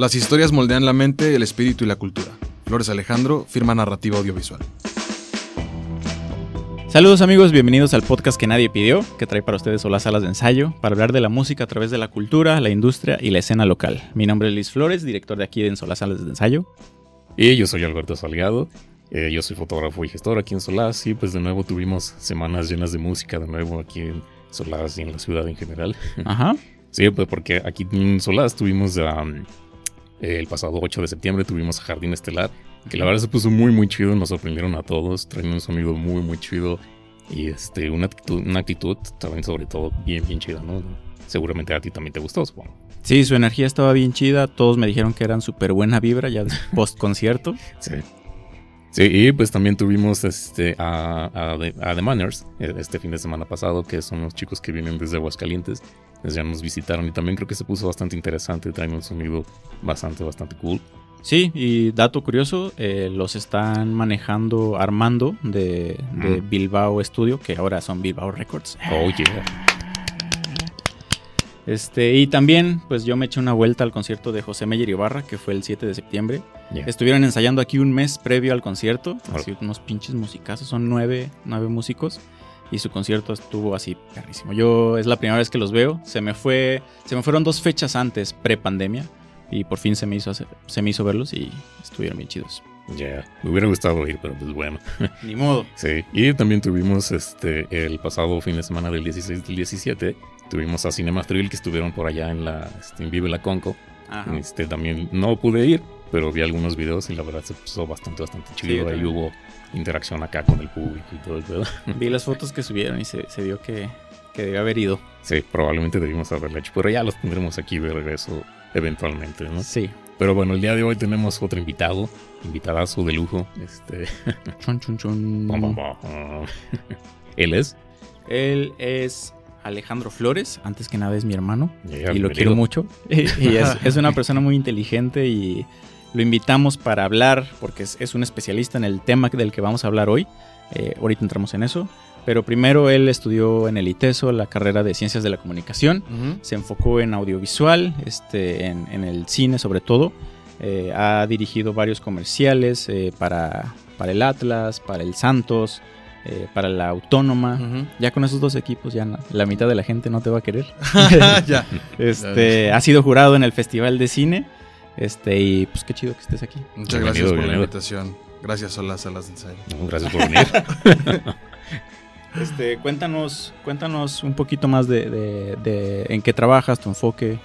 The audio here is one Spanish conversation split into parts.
Las historias moldean la mente, el espíritu y la cultura. Flores Alejandro, firma narrativa audiovisual. Saludos amigos, bienvenidos al podcast que nadie pidió, que trae para ustedes las salas de ensayo, para hablar de la música a través de la cultura, la industria y la escena local. Mi nombre es Luis Flores, director de aquí en Solas Salas de Ensayo. Y yo soy Alberto Salgado, eh, yo soy fotógrafo y gestor aquí en Solás y pues de nuevo tuvimos semanas llenas de música de nuevo aquí en Solás y en la ciudad en general. Ajá. Sí, pues porque aquí en Solás tuvimos um, el pasado 8 de septiembre tuvimos a Jardín Estelar, que la verdad se puso muy muy chido, nos sorprendieron a todos, traen un sonido muy muy chido y este una actitud, una actitud también sobre todo bien bien chida, ¿no? Seguramente a ti también te gustó, supongo. Sí, su energía estaba bien chida, todos me dijeron que eran súper buena vibra ya post concierto. sí. Sí, y pues también tuvimos este, a, a, The Manners eh, este fin de semana pasado, que son los chicos que vienen desde Aguascalientes. Pues ya nos visitaron y también creo que se puso bastante interesante, traen un sonido bastante, bastante cool. Sí, y dato curioso, eh, los están manejando Armando de, de Bilbao Studio, que ahora son Bilbao Records. Oh, yeah. Este, y también, pues yo me eché una vuelta al concierto de José Meyer Ibarra, que fue el 7 de septiembre. Estuvieron ensayando aquí un mes previo al concierto. Así, unos pinches musicazos, son nueve, nueve músicos. Y su concierto estuvo así perrísimo. Yo es la primera vez que los veo. Se me fue. Se me fueron dos fechas antes, pre-pandemia. Y por fin se me hizo se me hizo verlos y estuvieron bien chidos. Ya, me hubiera gustado ir, pero pues bueno. Ni modo. Sí, y también tuvimos este el pasado fin de semana del 16 del 17 Tuvimos a Cinema Thrill que estuvieron por allá en la este, en Vive la Conco. Este, también no pude ir, pero vi algunos videos y la verdad se puso bastante, bastante chido. Ahí hubo interacción acá con el público y todo el pedo. Vi las fotos que subieron y se, vio que, que debía haber ido. Sí, probablemente debimos haberlo hecho, pero ya los tendremos aquí de regreso eventualmente, ¿no? Sí. Pero bueno, el día de hoy tenemos otro invitado, invitadazo de lujo. Este. Chun, chun, chun. Él es. Él es Alejandro Flores, antes que nada es mi hermano y lo quiero mucho. y es, una persona muy inteligente y lo invitamos para hablar porque es, un especialista en el tema del que vamos a hablar hoy. Eh, ahorita entramos en eso. Pero primero él estudió en el ITESO la carrera de Ciencias de la Comunicación. Se enfocó en audiovisual, este, en, el cine sobre todo. Eh, ha dirigido varios comerciales eh, para, para el Atlas, para el Santos, eh, para la autónoma. Ya con esos dos equipos ya la mitad de la gente no te va a querer. ya. Este, ha sido jurado en el Festival de Cine. Este, y pues qué chido que estés aquí. Muchas gracias por la invitación. Gracias a las salas de ensayo. gracias por venir. este, cuéntanos, cuéntanos un poquito más de, de, en qué trabajas, tu enfoque.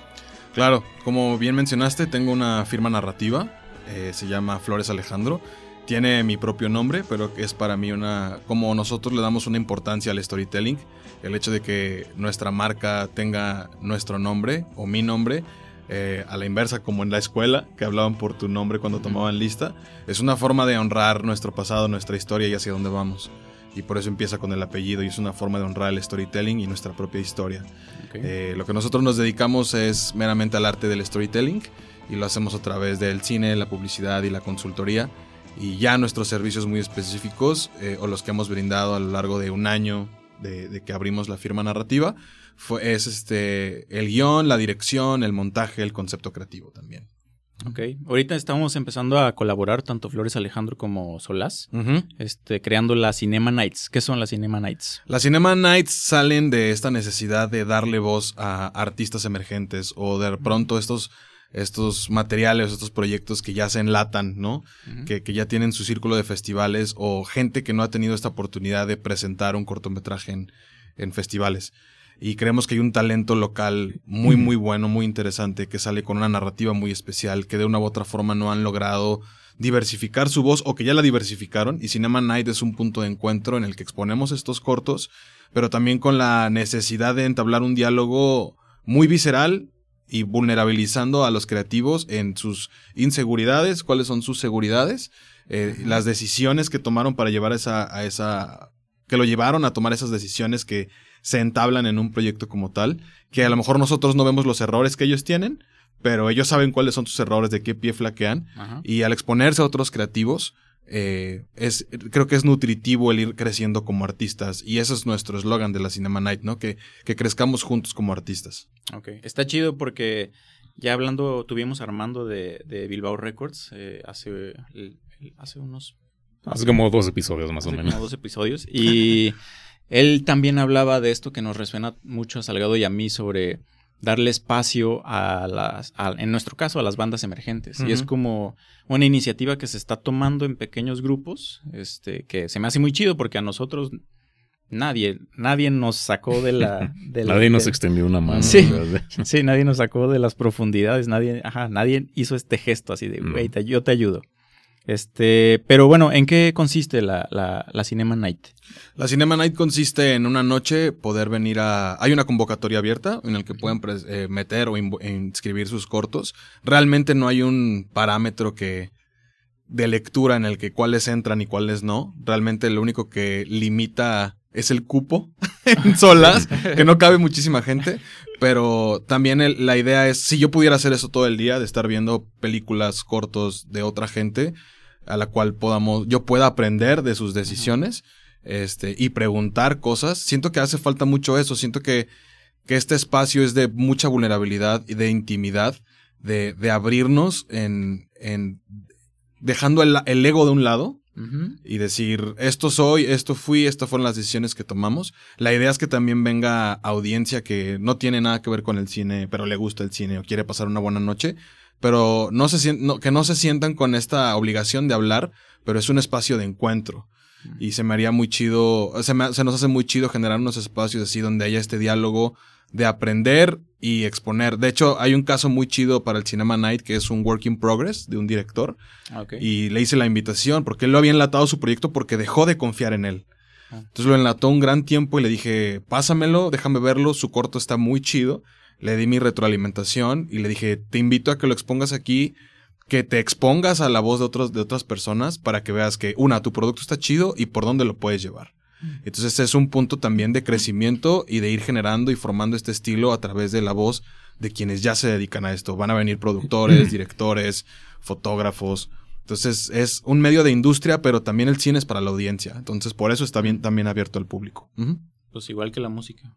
Claro, como bien mencionaste, tengo una firma narrativa. Eh, se llama Flores Alejandro tiene mi propio nombre, pero es para mí una, como nosotros le damos una importancia al storytelling, el hecho de que nuestra marca tenga nuestro nombre o mi nombre, eh, a la inversa como en la escuela, que hablaban por tu nombre cuando tomaban lista, es una forma de honrar nuestro pasado, nuestra historia y hacia dónde vamos. Y por eso empieza con el apellido y es una forma de honrar el storytelling y nuestra propia historia. Eh, lo que nosotros nos dedicamos es meramente al arte del storytelling y lo hacemos a través del cine, la publicidad y la consultoría y ya nuestros servicios muy específicos eh, o los que hemos brindado a lo largo de un año de, que abrimos la firma narrativa fue, es este, el guion, la dirección, el montaje, el concepto creativo también. Ok, ahorita estamos empezando a colaborar tanto Flores Alejandro como Solás, este, creando la Cinema Nights. ¿Qué son las Cinema Nights? Las Cinema Nights salen de esta necesidad de darle voz a artistas emergentes o de pronto estos estos materiales, estos proyectos que ya se enlatan, ¿no? que, que, ya tienen su círculo de festivales o gente que no ha tenido esta oportunidad de presentar un cortometraje en, en festivales. Y creemos que hay un talento local muy, muy bueno, muy interesante, que sale con una narrativa muy especial, que de una u otra forma no han logrado diversificar su voz o que ya la diversificaron. Y Cinema Night es un punto de encuentro en el que exponemos estos cortos, pero también con la necesidad de entablar un diálogo muy visceral y vulnerabilizando a los creativos en sus inseguridades, cuáles son sus seguridades, eh, las decisiones que tomaron para llevar esa, a esa, que lo llevaron a tomar esas decisiones que se entablan en un proyecto como tal, que a lo mejor nosotros no vemos los errores que ellos tienen, pero ellos saben cuáles son sus errores, de qué pie flaquean, y al exponerse a otros creativos, eh, es, creo que es nutritivo el ir creciendo como artistas. Y ese es nuestro eslogan de la Cinema Night, ¿no? Que, que crezcamos juntos como artistas. Ok, está chido porque ya hablando, tuvimos Armando de, de Bilbao Records eh, hace, hace unos... Hace como dos episodios más o menos. Como dos episodios. Y él también hablaba de esto que nos resuena mucho a Salgado y a mí sobre darle espacio a las, en nuestro caso, a las bandas emergentes. Y es como una iniciativa que se está tomando en pequeños grupos, este, que se me hace muy chido porque a nosotros nadie, nadie nos sacó de la... nadie nos extendió una mano. Sí, sí, nadie nos sacó de las profundidades, nadie, ajá, nadie hizo este gesto así de, güey, yo te ayudo. Este, pero bueno, ¿en qué consiste la, la, Cinema Night? La Cinema Night consiste en una noche poder venir a... Hay una convocatoria abierta en la que pueden eh, meter o inscribir sus cortos. Realmente no hay un parámetro que de lectura en el que cuáles entran y cuáles no. Realmente lo único que limita es el cupo en solas, que no cabe muchísima gente. Pero también la idea es, si yo pudiera hacer eso todo el día, de estar viendo películas cortos de otra gente, a la cual podamos, yo pueda aprender de sus decisiones este, y preguntar cosas. Siento que hace falta mucho eso. Siento que, que este espacio es de mucha vulnerabilidad y de intimidad, de, de abrirnos en, en dejando el, el, ego de un lado y decir, esto soy, esto fui, estas fueron las decisiones que tomamos. La idea es que también venga audiencia que no tiene nada que ver con el cine, pero le gusta el cine o quiere pasar una buena noche pero no se que no se sientan con esta obligación de hablar, pero es un espacio de encuentro. Y se me haría muy chido, se, se nos hace muy chido generar unos espacios así donde haya este diálogo de aprender y exponer. De hecho, hay un caso muy chido para el Cinema Night que es un work in progress de un director. Y le hice la invitación porque él lo había enlatado su proyecto porque dejó de confiar en él. Ah. Entonces lo enlató un gran tiempo y le dije, pásamelo, déjame verlo, su corto está muy chido le di mi retroalimentación y le dije, te invito a que lo expongas aquí, que te expongas a la voz de, otros, de otras personas para que veas que, una, tu producto está chido y por dónde lo puedes llevar. Mm. Entonces es un punto también de crecimiento y de ir generando y formando este estilo a través de la voz de quienes ya se dedican a esto. Van a venir productores, directores, fotógrafos. Entonces es un medio de industria, pero también el cine es para la audiencia. Entonces por eso está bien también abierto al público. Pues igual que la música.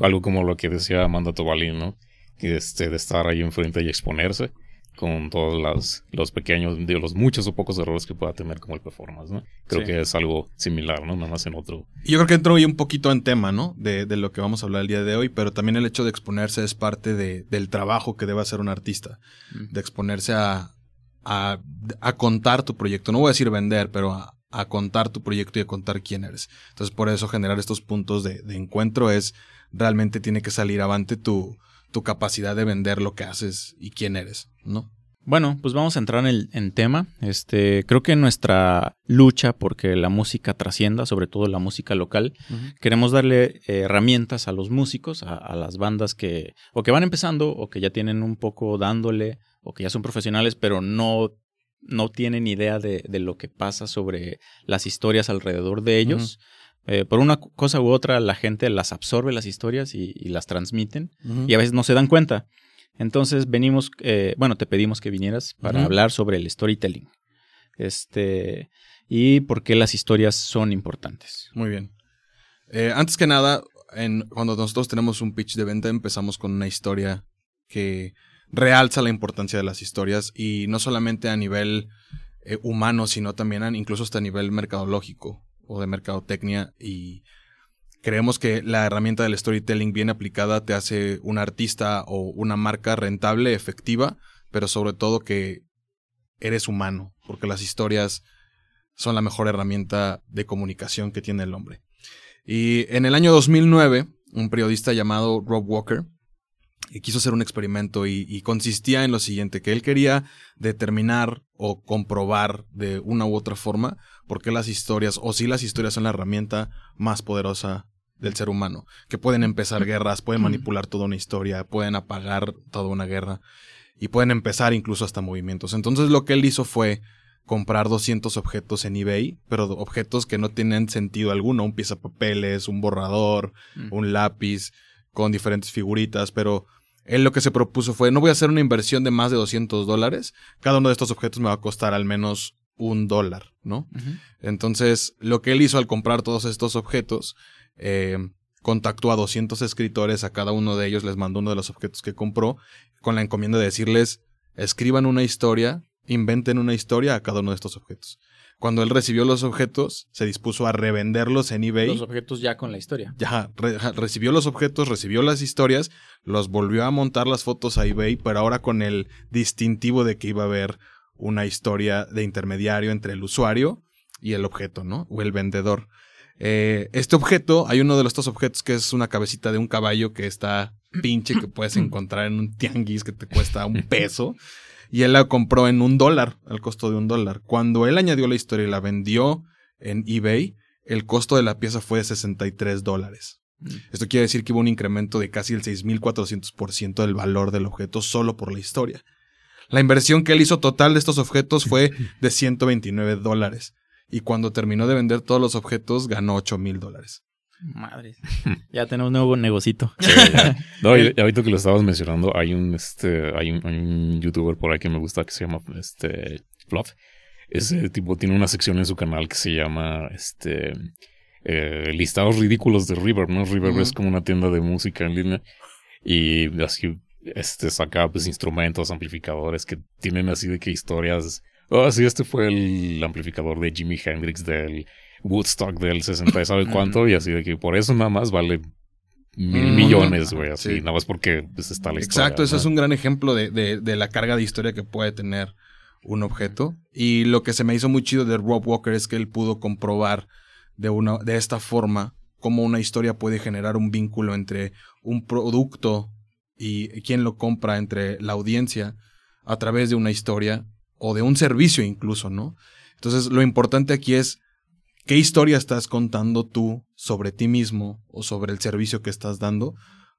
Algo como lo que decía Amanda Tobalín, ¿no? Este, de estar ahí enfrente y exponerse con todos los pequeños, de los muchos o pocos errores que pueda tener como el performance, ¿no? Creo que es algo similar, ¿no? Nada más en otro. Yo creo que entro ahí un poquito en tema, ¿no? De, de, lo que vamos a hablar el día de hoy, pero también el hecho de exponerse es parte de, del trabajo que debe hacer un artista, de exponerse a, a, a, contar tu proyecto. No voy a decir vender, pero a, a contar tu proyecto y a contar quién eres. Entonces, por eso generar estos puntos de, encuentro es realmente tiene que salir avante tu, tu, capacidad de vender lo que haces y quién eres, ¿no? Bueno, pues vamos a entrar en, el, en tema. Este, creo que nuestra lucha porque la música trascienda, sobre todo la música local, queremos darle eh, herramientas a los músicos, a, a, las bandas que o que van empezando o que ya tienen un poco dándole o que ya son profesionales, pero no no tienen idea de, lo que pasa sobre las historias alrededor de ellos. Eh, por una cosa u otra, la gente las absorbe las historias y, las transmiten y a veces no se dan cuenta. Entonces venimos, eh, bueno, te pedimos que vinieras para hablar sobre el storytelling. Este, y por qué las historias son importantes. Muy bien. Eh, antes que nada, en, cuando nosotros tenemos un pitch de venta, empezamos con una historia que realza la importancia de las historias y no solamente a nivel eh, humano, sino también incluso hasta a nivel mercadológico o de mercadotecnia y creemos que la herramienta del storytelling bien aplicada te hace un artista o una marca rentable, efectiva, pero sobre todo que eres humano, porque las historias son la mejor herramienta de comunicación que tiene el hombre. Y en el año 2009, un periodista llamado Rob Walker quiso hacer un experimento y, consistía en lo siguiente, que él quería determinar o comprobar de una u otra forma por qué las historias, o si las historias son la herramienta más poderosa del ser humano, que pueden empezar guerras, pueden manipular toda una historia, pueden apagar toda una guerra y pueden empezar incluso hasta movimientos. Entonces lo que él hizo fue comprar 200 objetos en eBay, pero objetos que no tienen sentido alguno, un papeles, un borrador, un lápiz con diferentes figuritas, pero él lo que se propuso fue, no voy a hacer una inversión de más de 200 dólares, cada uno de estos objetos me va a costar al menos un dólar, ¿no? Entonces, lo que él hizo al comprar todos estos objetos, eh, contactó a 200 escritores, a cada uno de ellos les mandó uno de los objetos que compró, con la encomienda de decirles, escriban una historia, inventen una historia a cada uno de estos objetos. Cuando él recibió los objetos, se dispuso a revenderlos en eBay. Los objetos ya con la historia. Ya, recibió los objetos, recibió las historias, los volvió a montar las fotos a eBay, pero ahora con el distintivo de que iba a haber una historia de intermediario entre el usuario y el objeto, ¿no? O el vendedor. Eh, este objeto, hay uno de estos objetos que es una cabecita de un caballo que está pinche, que puedes encontrar en un tianguis que te cuesta un peso y él la compró en un dólar, al costo de un dólar. Cuando él añadió la historia y la vendió en eBay, el costo de la pieza fue de 63 dólares. Mm. Esto quiere decir que hubo un incremento de casi el 6.400% del valor del objeto solo por la historia. La inversión que él hizo total de estos objetos fue de 129 dólares. Y cuando terminó de vender todos los objetos, ganó 8 mil dólares. Madre. Ya tenemos un nuevo negocito. No, y ahorita que lo estabas mencionando, hay un este, hay un, youtuber por ahí que me gusta que se llama este Fluff. Ese tipo tiene una sección en su canal que se llama este eh, listados ridículos de River, ¿no? River es como una tienda de música en línea. Y así este saca pues instrumentos, amplificadores que tienen así de que historias. Oh, sí, este fue el amplificador de Jimi Hendrix del Woodstock del 60, ¿sabe cuánto? Y así de que por eso nada más vale mil millones, güey, así, nada más porque pues, está la historia. Exacto, eso es un gran ejemplo de, de, la carga de historia que puede tener un objeto. Y lo que se me hizo muy chido de Rob Walker es que él pudo comprobar de, una, de esta forma cómo una historia puede generar un vínculo entre un producto y quien lo compra, entre la audiencia, a través de una historia o de un servicio incluso, ¿no? Entonces, lo importante aquí es ¿Qué historia estás contando tú sobre ti mismo o sobre el servicio que estás dando?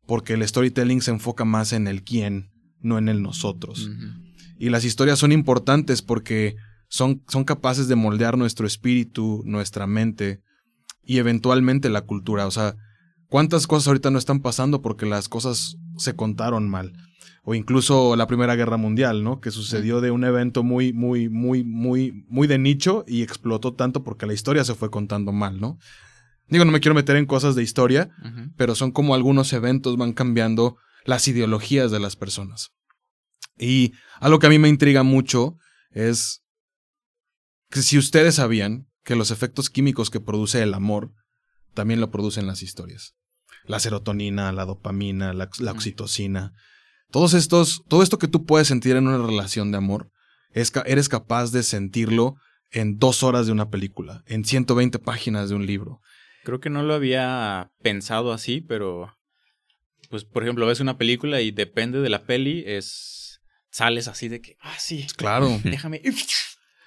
Porque el storytelling se enfoca más en el quién, no en el nosotros. Y las historias son importantes porque son, son capaces de moldear nuestro espíritu, nuestra mente y eventualmente la cultura. O sea, ¿cuántas cosas ahorita no están pasando porque las cosas se contaron mal? O incluso la Primera Guerra Mundial, ¿no? Que sucedió de un evento muy, muy, muy, muy, muy de nicho y explotó tanto porque la historia se fue contando mal, ¿no? Digo, no me quiero meter en cosas de historia, pero son como algunos eventos van cambiando las ideologías de las personas. Y algo que a mí me intriga mucho es que si ustedes sabían que los efectos químicos que produce el amor también lo producen las historias. La serotonina, la dopamina, la, la oxitocina. Todos estos, todo esto que tú puedes sentir en una relación de amor, eres capaz de sentirlo en dos horas de una película, en 120 páginas de un libro. Creo que no lo había pensado así, pero pues por ejemplo ves una película y depende de la peli es sales así de que ah sí claro. déjame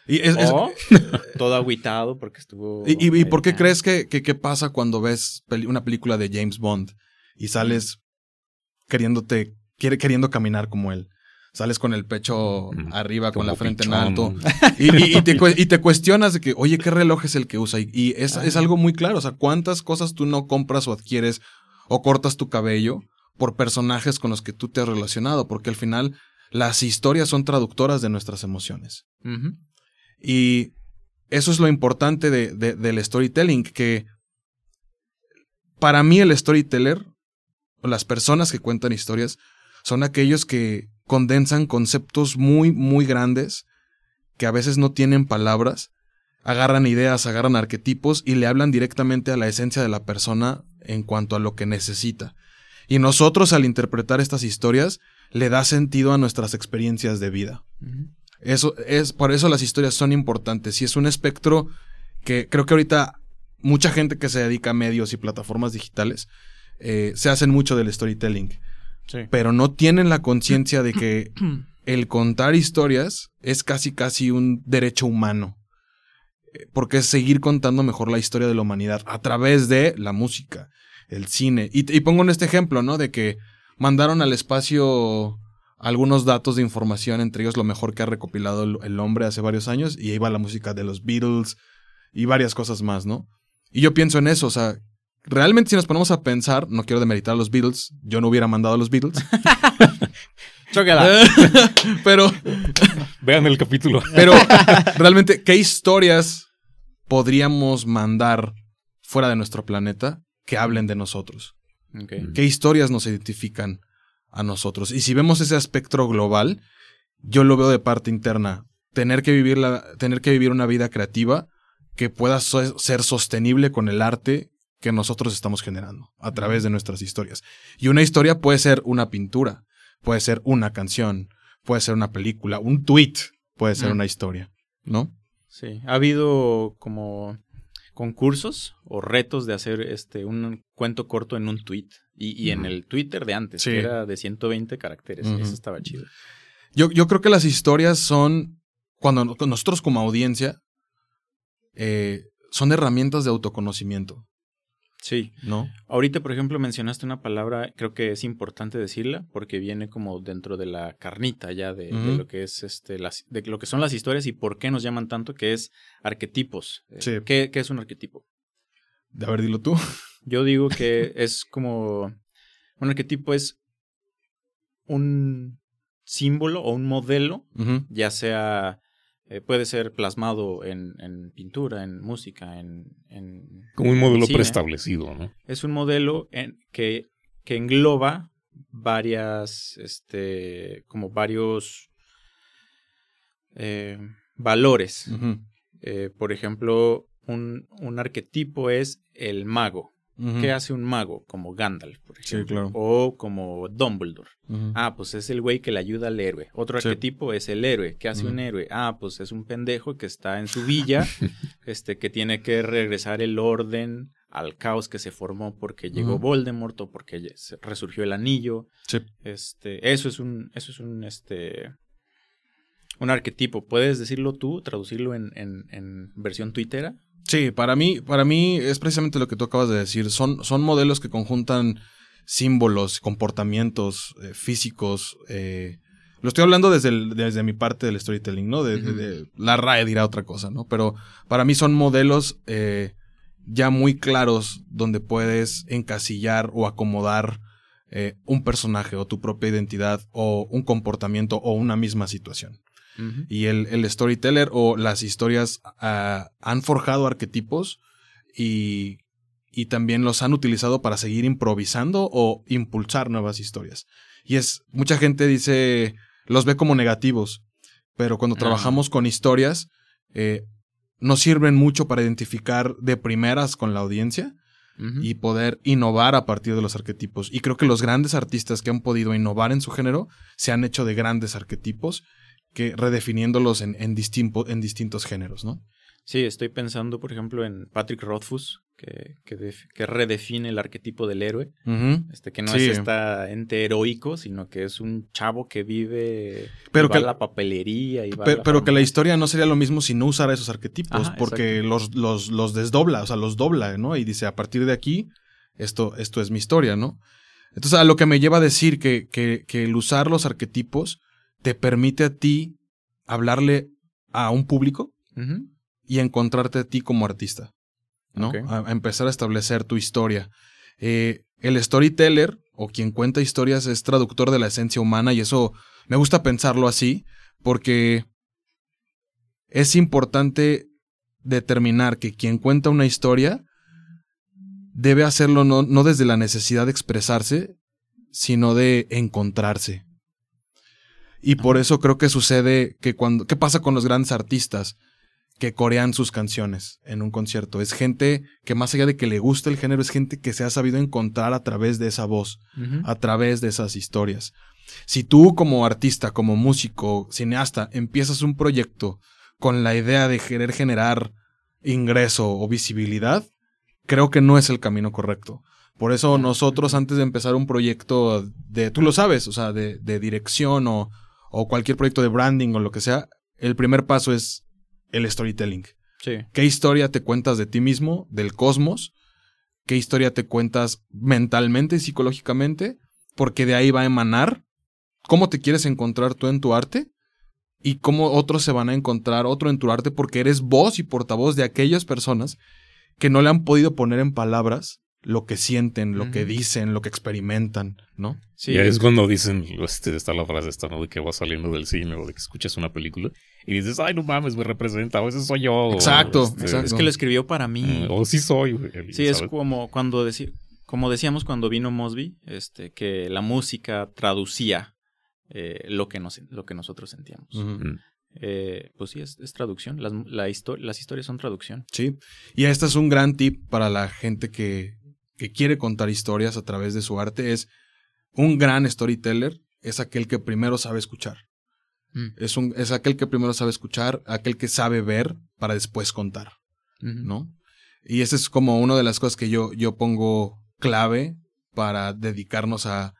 y es, todo aguitado porque estuvo y, por qué crees que, que, pasa cuando ves una película de James Bond y sales queriéndote quiere queriendo caminar como él. Sales con el pecho arriba, con la frente en alto. Y, te, cuestionas de que, oye, ¿qué reloj es el que usa? Y, es, es, algo muy claro. O sea, ¿cuántas cosas tú no compras o adquieres o cortas tu cabello por personajes con los que tú te has relacionado? Porque al final las historias son traductoras de nuestras emociones. Y eso es lo importante de, del storytelling, que para mí el storyteller, o las personas que cuentan historias, son aquellos que condensan conceptos muy, muy grandes, que a veces no tienen palabras, agarran ideas, agarran arquetipos y le hablan directamente a la esencia de la persona en cuanto a lo que necesita. Y nosotros al interpretar estas historias le da sentido a nuestras experiencias de vida. Eso es por eso las historias son importantes y es un espectro que creo que ahorita mucha gente que se dedica a medios y plataformas digitales eh, se hacen mucho del storytelling pero no tienen la conciencia de que el contar historias es casi casi un derecho humano. Eh, porque es seguir contando mejor la historia de la humanidad a través de la música, el cine. Y, pongo en este ejemplo, ¿no? De que mandaron al espacio algunos datos de información, entre ellos lo mejor que ha recopilado el, hombre hace varios años, y ahí va la música de los Beatles y varias cosas más, ¿no? Y yo pienso en eso, o sea, realmente si nos ponemos a pensar, no quiero demeritar a los Beatles, yo no hubiera mandado a los Beatles. Chócala. pero. Vean el capítulo. Pero realmente, ¿qué historias podríamos mandar fuera de nuestro planeta que hablen de nosotros. ¿Qué historias nos identifican a nosotros? Y si vemos ese aspecto global, yo lo veo de parte interna. Tener que vivir, la, tener que vivir una vida creativa que pueda ser sostenible con el arte que nosotros estamos generando a través de nuestras historias. Y una historia puede ser una pintura, puede ser una canción, puede ser una película, un tweet puede ser una historia, ¿no? Sí, ha habido como concursos o retos de hacer este un cuento corto en un tweet y, en el Twitter de antes, que era de 120 caracteres, eso estaba chido. Yo, yo creo que las historias son, cuando nosotros como audiencia, eh, son herramientas de autoconocimiento. Sí. ¿No? Ahorita, por ejemplo, mencionaste una palabra, creo que es importante decirla, porque viene como dentro de la carnita ya de, lo que es este, las, de lo que son las historias y por qué nos llaman tanto, que es arquetipos. Eh, sí. ¿qué, es un arquetipo? A ver, dilo tú. Yo digo que es como. Un arquetipo es un símbolo o un modelo, ya sea eh, puede ser plasmado en, pintura, en música, en... Como un modelo preestablecido, ¿no? Es un modelo en, que, que engloba varias, este, como varios eh, valores. Eh, por ejemplo, un, un arquetipo es el mago. ¿Qué hace un mago? Como Gandalf, por ejemplo. O como Dumbledore. Ah, pues es el güey que le ayuda al héroe. Otro arquetipo es el héroe. ¿Qué hace un héroe? Ah, pues es un pendejo que está en su villa, este, que tiene que regresar el orden al caos que se formó porque llegó Voldemort o porque resurgió el anillo. Este, eso es un, eso es un, este, un arquetipo. ¿Puedes decirlo tú, traducirlo en, en, en versión twittera? Sí, para mí, para mí es precisamente lo que tú acabas de decir. Son, son modelos que conjuntan símbolos, comportamientos eh, físicos. Eh, lo estoy hablando desde, desde mi parte del storytelling, ¿no? De, la RAE dirá otra cosa, ¿no? Pero para mí son modelos eh, ya muy claros donde puedes encasillar o acomodar un personaje o tu propia identidad o un comportamiento o una misma situación. Y el, storyteller o las historias ah, han forjado arquetipos y, y también los han utilizado para seguir improvisando o impulsar nuevas historias. Y es, mucha gente dice, los ve como negativos, pero cuando trabajamos con historias, eh, nos sirven mucho para identificar de primeras con la audiencia y poder innovar a partir de los arquetipos. Y creo que los grandes artistas que han podido innovar en su género se han hecho de grandes arquetipos que redefiniéndolos en, en, en distintos géneros, ¿no? Sí, estoy pensando, por ejemplo, en Patrick Rothfuss, que, que, redefine el arquetipo del héroe. este, que no es este ente heroico, sino que es un chavo que vive pero que, la papelería y va Pero, que la historia no sería lo mismo si no usara esos arquetipos, porque los, los, los, desdobla, o sea, los dobla, ¿no? Y dice, a partir de aquí, esto, esto es mi historia, ¿no? Entonces, a lo que me lleva a decir que, que, que el usar los arquetipos te permite a ti hablarle a un público y encontrarte a ti como artista, ¿no? A, empezar a establecer tu historia. Eh, el storyteller o quien cuenta historias es traductor de la esencia humana y eso me gusta pensarlo así porque es importante determinar que quien cuenta una historia debe hacerlo no, no desde la necesidad de expresarse, sino de encontrarse. Y por eso creo que sucede que cuando. ¿Qué pasa con los grandes artistas que corean sus canciones en un concierto? Es gente que más allá de que le guste el género, es gente que se ha sabido encontrar a través de esa voz, a través de esas historias. Si tú como artista, como músico, cineasta, empiezas un proyecto con la idea de querer generar ingreso o visibilidad, creo que no es el camino correcto. Por eso nosotros antes de empezar un proyecto de, tú lo sabes, o sea, de, de dirección o, o cualquier proyecto de branding o lo que sea, el primer paso es el storytelling. Sí. ¿Qué historia te cuentas de ti mismo, del cosmos? ¿Qué historia te cuentas mentalmente y psicológicamente? Porque de ahí va a emanar cómo te quieres encontrar tú en tu arte y cómo otros se van a encontrar otro en tu arte porque eres voz y portavoz de aquellas personas que no le han podido poner en palabras lo que sienten, lo que dicen, lo que experimentan, ¿no? Sí. Y es cuando dicen, este, está la frase esta, ¿no? De que vas saliendo del cine o de que escuchas una película y dices, ay, no mames, me representa, o ese soy yo. Exacto, este, Es que lo escribió para mí. Mm, o sí soy. sí, es como cuando decir, Como decíamos cuando vino Mosby, este, que la música traducía eh, lo, que nos, lo que nosotros sentíamos. Mm. Eh, pues sí, es, traducción. Las, la las historias son traducción. Sí. Y este es un gran tip para la gente que, que quiere contar historias a través de su arte. Es un gran storyteller, es aquel que primero sabe escuchar. Mm. Es, un, es aquel que primero sabe escuchar, aquel que sabe ver para después contar. ¿No? Y esa es como una de las cosas que yo, yo pongo clave para dedicarnos a,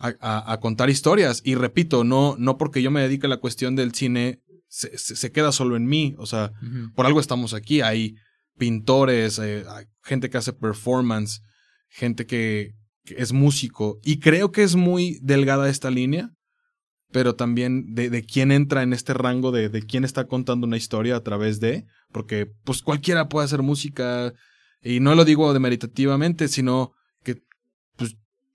a, contar historias. Y repito, no, no porque yo me dedique a la cuestión del cine, se, se, queda solo en mí. O sea, por algo estamos aquí. Hay pintores, eh, hay gente que hace performance, gente que, es músico. Y creo que es muy delgada esta línea, pero también de, de quién entra en este rango de, de quién está contando una historia a través de, porque pues cualquiera puede hacer música. Y no lo digo demeritativamente, sino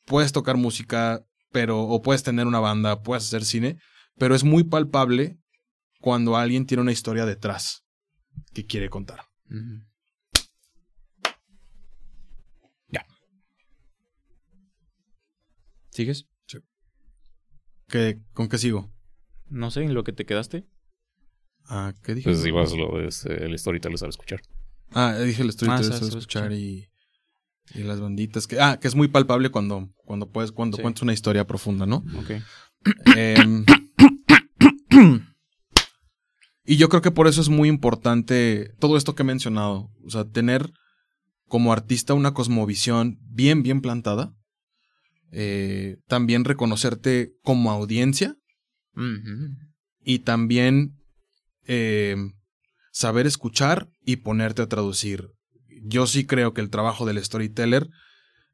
puedes tocar música, pero, o puedes tener una banda, puedes hacer cine, pero es muy palpable cuando alguien tiene una historia detrás que quiere contar. ¿Sigues? Sí. ¿Con qué sigo? No sé, ¿en lo que te quedaste? Ah, ¿qué dije? Pues igual lo es el storyteller sabe escuchar. Ah, dije el storyteller ah, sabe escuchar y y las banditas, que, ah, que es muy palpable cuando, cuando puedes, cuando cuentas una historia profunda, ¿no? Ok. Em, y yo creo que por eso es muy importante todo esto que he mencionado. O sea, tener como artista una cosmovisión bien, bien plantada. Eh, también reconocerte como audiencia. Y también eh, saber escuchar y ponerte a traducir. Yo sí creo que el trabajo del storyteller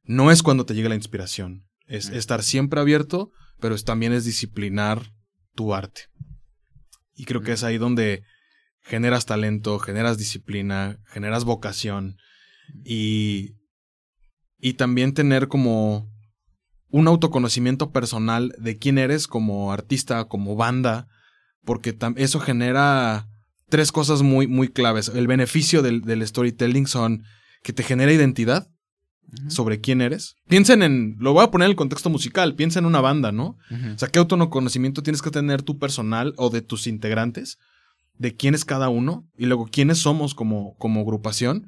no es cuando te llega la inspiración, es estar siempre abierto, pero también es disciplinar tu arte. Y creo que es ahí donde generas talento, generas disciplina, generas vocación. Y, y también tener como un autoconocimiento personal de quién eres como artista, como banda, porque eso genera tres cosas muy, muy claves. El beneficio del, storytelling son que te genera identidad sobre quién eres. Piensen en, lo voy a poner en el contexto musical, piensa en una banda, ¿no? O sea, ¿qué autoconocimiento tienes que tener tú personal o de tus integrantes? De quién es cada uno y luego quiénes somos como, como agrupación.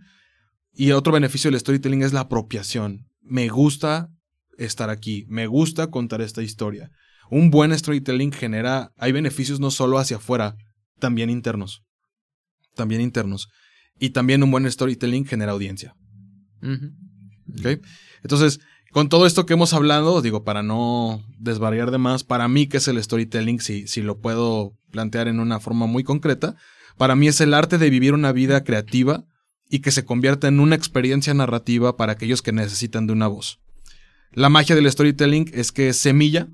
Y otro beneficio del storytelling es la apropiación. Me gusta estar aquí, me gusta contar esta historia. Un buen storytelling genera, hay beneficios no solo hacia afuera, también internos también internos. Y también un buen storytelling genera audiencia. Entonces, con todo esto que hemos hablado, digo, para no desvariar de más, para mí, ¿qué es el storytelling? Si, si lo puedo plantear en una forma muy concreta, para mí es el arte de vivir una vida creativa y que se convierta en una experiencia narrativa para aquellos que necesitan de una voz. La magia del storytelling es que es semilla,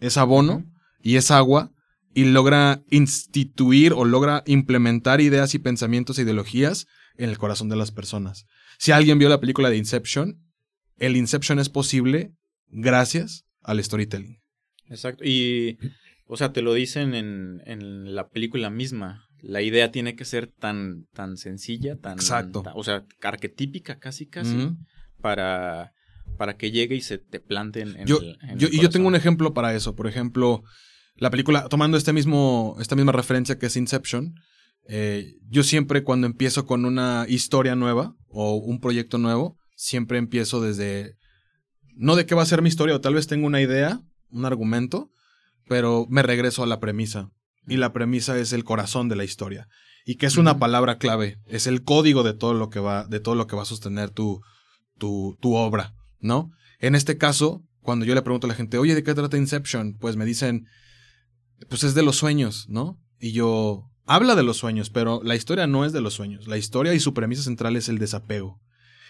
es abono y es agua y logra instituir o logra implementar ideas y pensamientos e ideologías en el corazón de las personas. Si alguien vio la película de Inception, el Inception es posible gracias al storytelling. Exacto. Y, o sea, te lo dicen en, en la película misma. La idea tiene que ser tan, tan sencilla, tan, Exacto. o sea, arquetípica casi, casi, para, para que llegue y se te plante en, yo, yo, Y yo tengo un ejemplo para eso. Por ejemplo, la película, tomando este mismo, esta misma referencia que es Inception, eh, yo siempre cuando empiezo con una historia nueva o un proyecto nuevo, siempre empiezo desde, no de qué va a ser mi historia, o tal vez tengo una idea, un argumento, pero me regreso a la premisa. Y la premisa es el corazón de la historia. Y que es una palabra clave, es el código de todo lo que va, de todo lo que va a sostener tu, tu, tu obra, ¿no? En este caso, cuando yo le pregunto a la gente, oye, ¿de qué trata Inception? Pues me dicen, pues es de los sueños, ¿no? Y yo, habla de los sueños, pero la historia no es de los sueños. La historia y su premisa central es el desapego,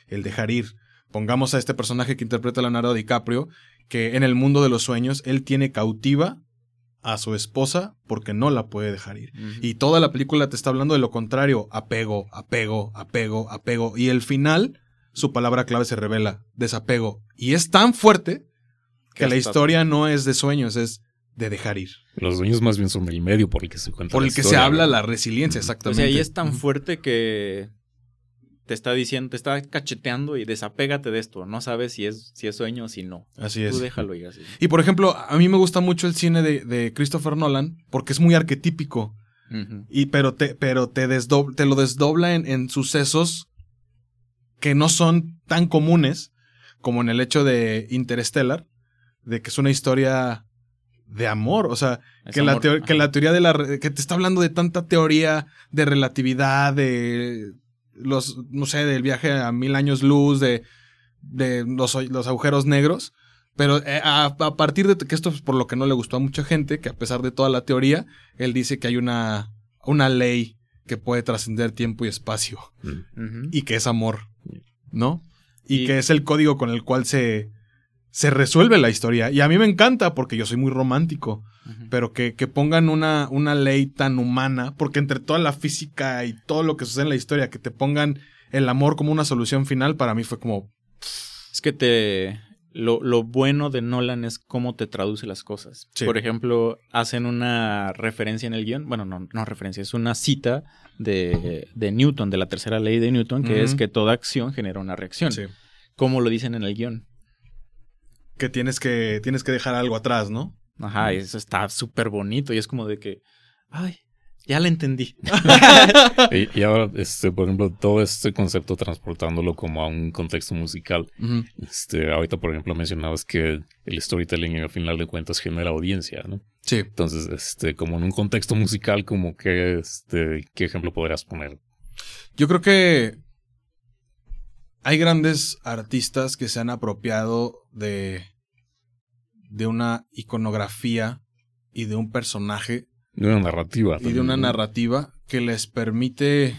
el dejar ir. Pongamos a este personaje que interpreta Leonardo DiCaprio, que en el mundo de los sueños él tiene cautiva a su esposa porque no la puede dejar ir. Y toda la película te está hablando de lo contrario, apego, apego, apego, apego. Y el final, su palabra clave se revela, desapego. Y es tan fuerte que la historia no es de sueños, es de dejar ir. Los sueños más bien son el medio por el que se cuenta. Por el que se habla la resiliencia, exactamente. O sea, ahí es tan fuerte que te está diciendo, te está cacheteando y desapégate de esto. No sabes si es, si es sueño o si no. Así es. Tú déjalo ir así. Y por ejemplo, a mí me gusta mucho el cine de, Christopher Nolan porque es muy arquetípico. y, pero te, pero te, te lo desdobla en, en, sucesos que no son tan comunes como en el hecho de Interstellar, de que es una historia de amor. O sea, que la, que la, teoría de la. que te está hablando de tanta teoría de relatividad, de los, no sé, del viaje a mil años luz, de, de los, los agujeros negros. Pero eh, a, partir de que esto es por lo que no le gustó a mucha gente, que a pesar de toda la teoría, él dice que hay una, una ley que puede trascender tiempo y espacio. Mm. Y que es amor. ¿No? Y, que es el código con el cual se, se resuelve la historia. Y a mí me encanta porque yo soy muy romántico. Pero que, que pongan una, una, ley tan humana, porque entre toda la física y todo lo que sucede en la historia, que te pongan el amor como una solución final, para mí fue como... Es que te... Lo, lo bueno de Nolan es cómo te traduce las cosas. Por ejemplo, hacen una referencia en el guion, bueno, no, no referencia, es una cita de, de Newton, de la tercera ley de Newton, que es que toda acción genera una reacción. Sí. Como lo dicen en el guion. Que tienes que, tienes que dejar algo atrás, ¿no? Ajá, eso está súper bonito y es como de que, ay, ya la entendí. y, ahora, este, por ejemplo, todo este concepto transportándolo como a un contexto musical. este, ahorita, por ejemplo, mencionabas que el storytelling al final de cuentas genera audiencia, ¿no? Sí. Entonces, este, como en un contexto musical, como que, este, ¿qué ejemplo podrías poner? Yo creo que hay grandes artistas que se han apropiado de de una iconografía y de un personaje. De una narrativa. Y de una narrativa que les permite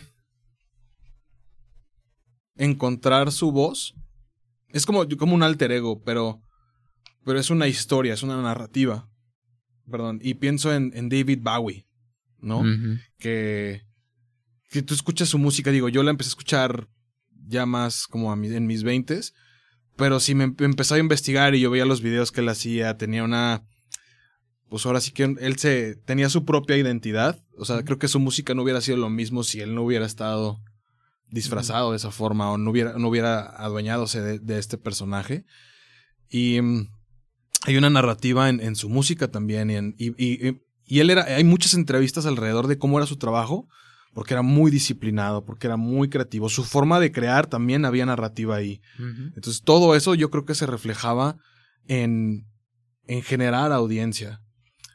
encontrar su voz. Es como, como un alter ego, pero, pero es una historia, es una narrativa. Perdón. Y pienso en, en David Bowie, ¿no? Que, que tú escuchas su música, digo, yo la empecé a escuchar ya más como a en mis veintes pero si me empezaba a investigar y yo veía los videos que él hacía, tenía una. Pues ahora sí que él se tenía su propia identidad. O sea, creo que su música no hubiera sido lo mismo si él no hubiera estado disfrazado de esa forma o no hubiera, no hubiera adueñadose de, este personaje. Y mm, hay una narrativa en, su música también. Y, y, y, él era. Hay muchas entrevistas alrededor de cómo era su trabajo porque era muy disciplinado, porque era muy creativo. Su forma de crear también había narrativa ahí. Entonces, todo eso yo creo que se reflejaba en, en generar audiencia,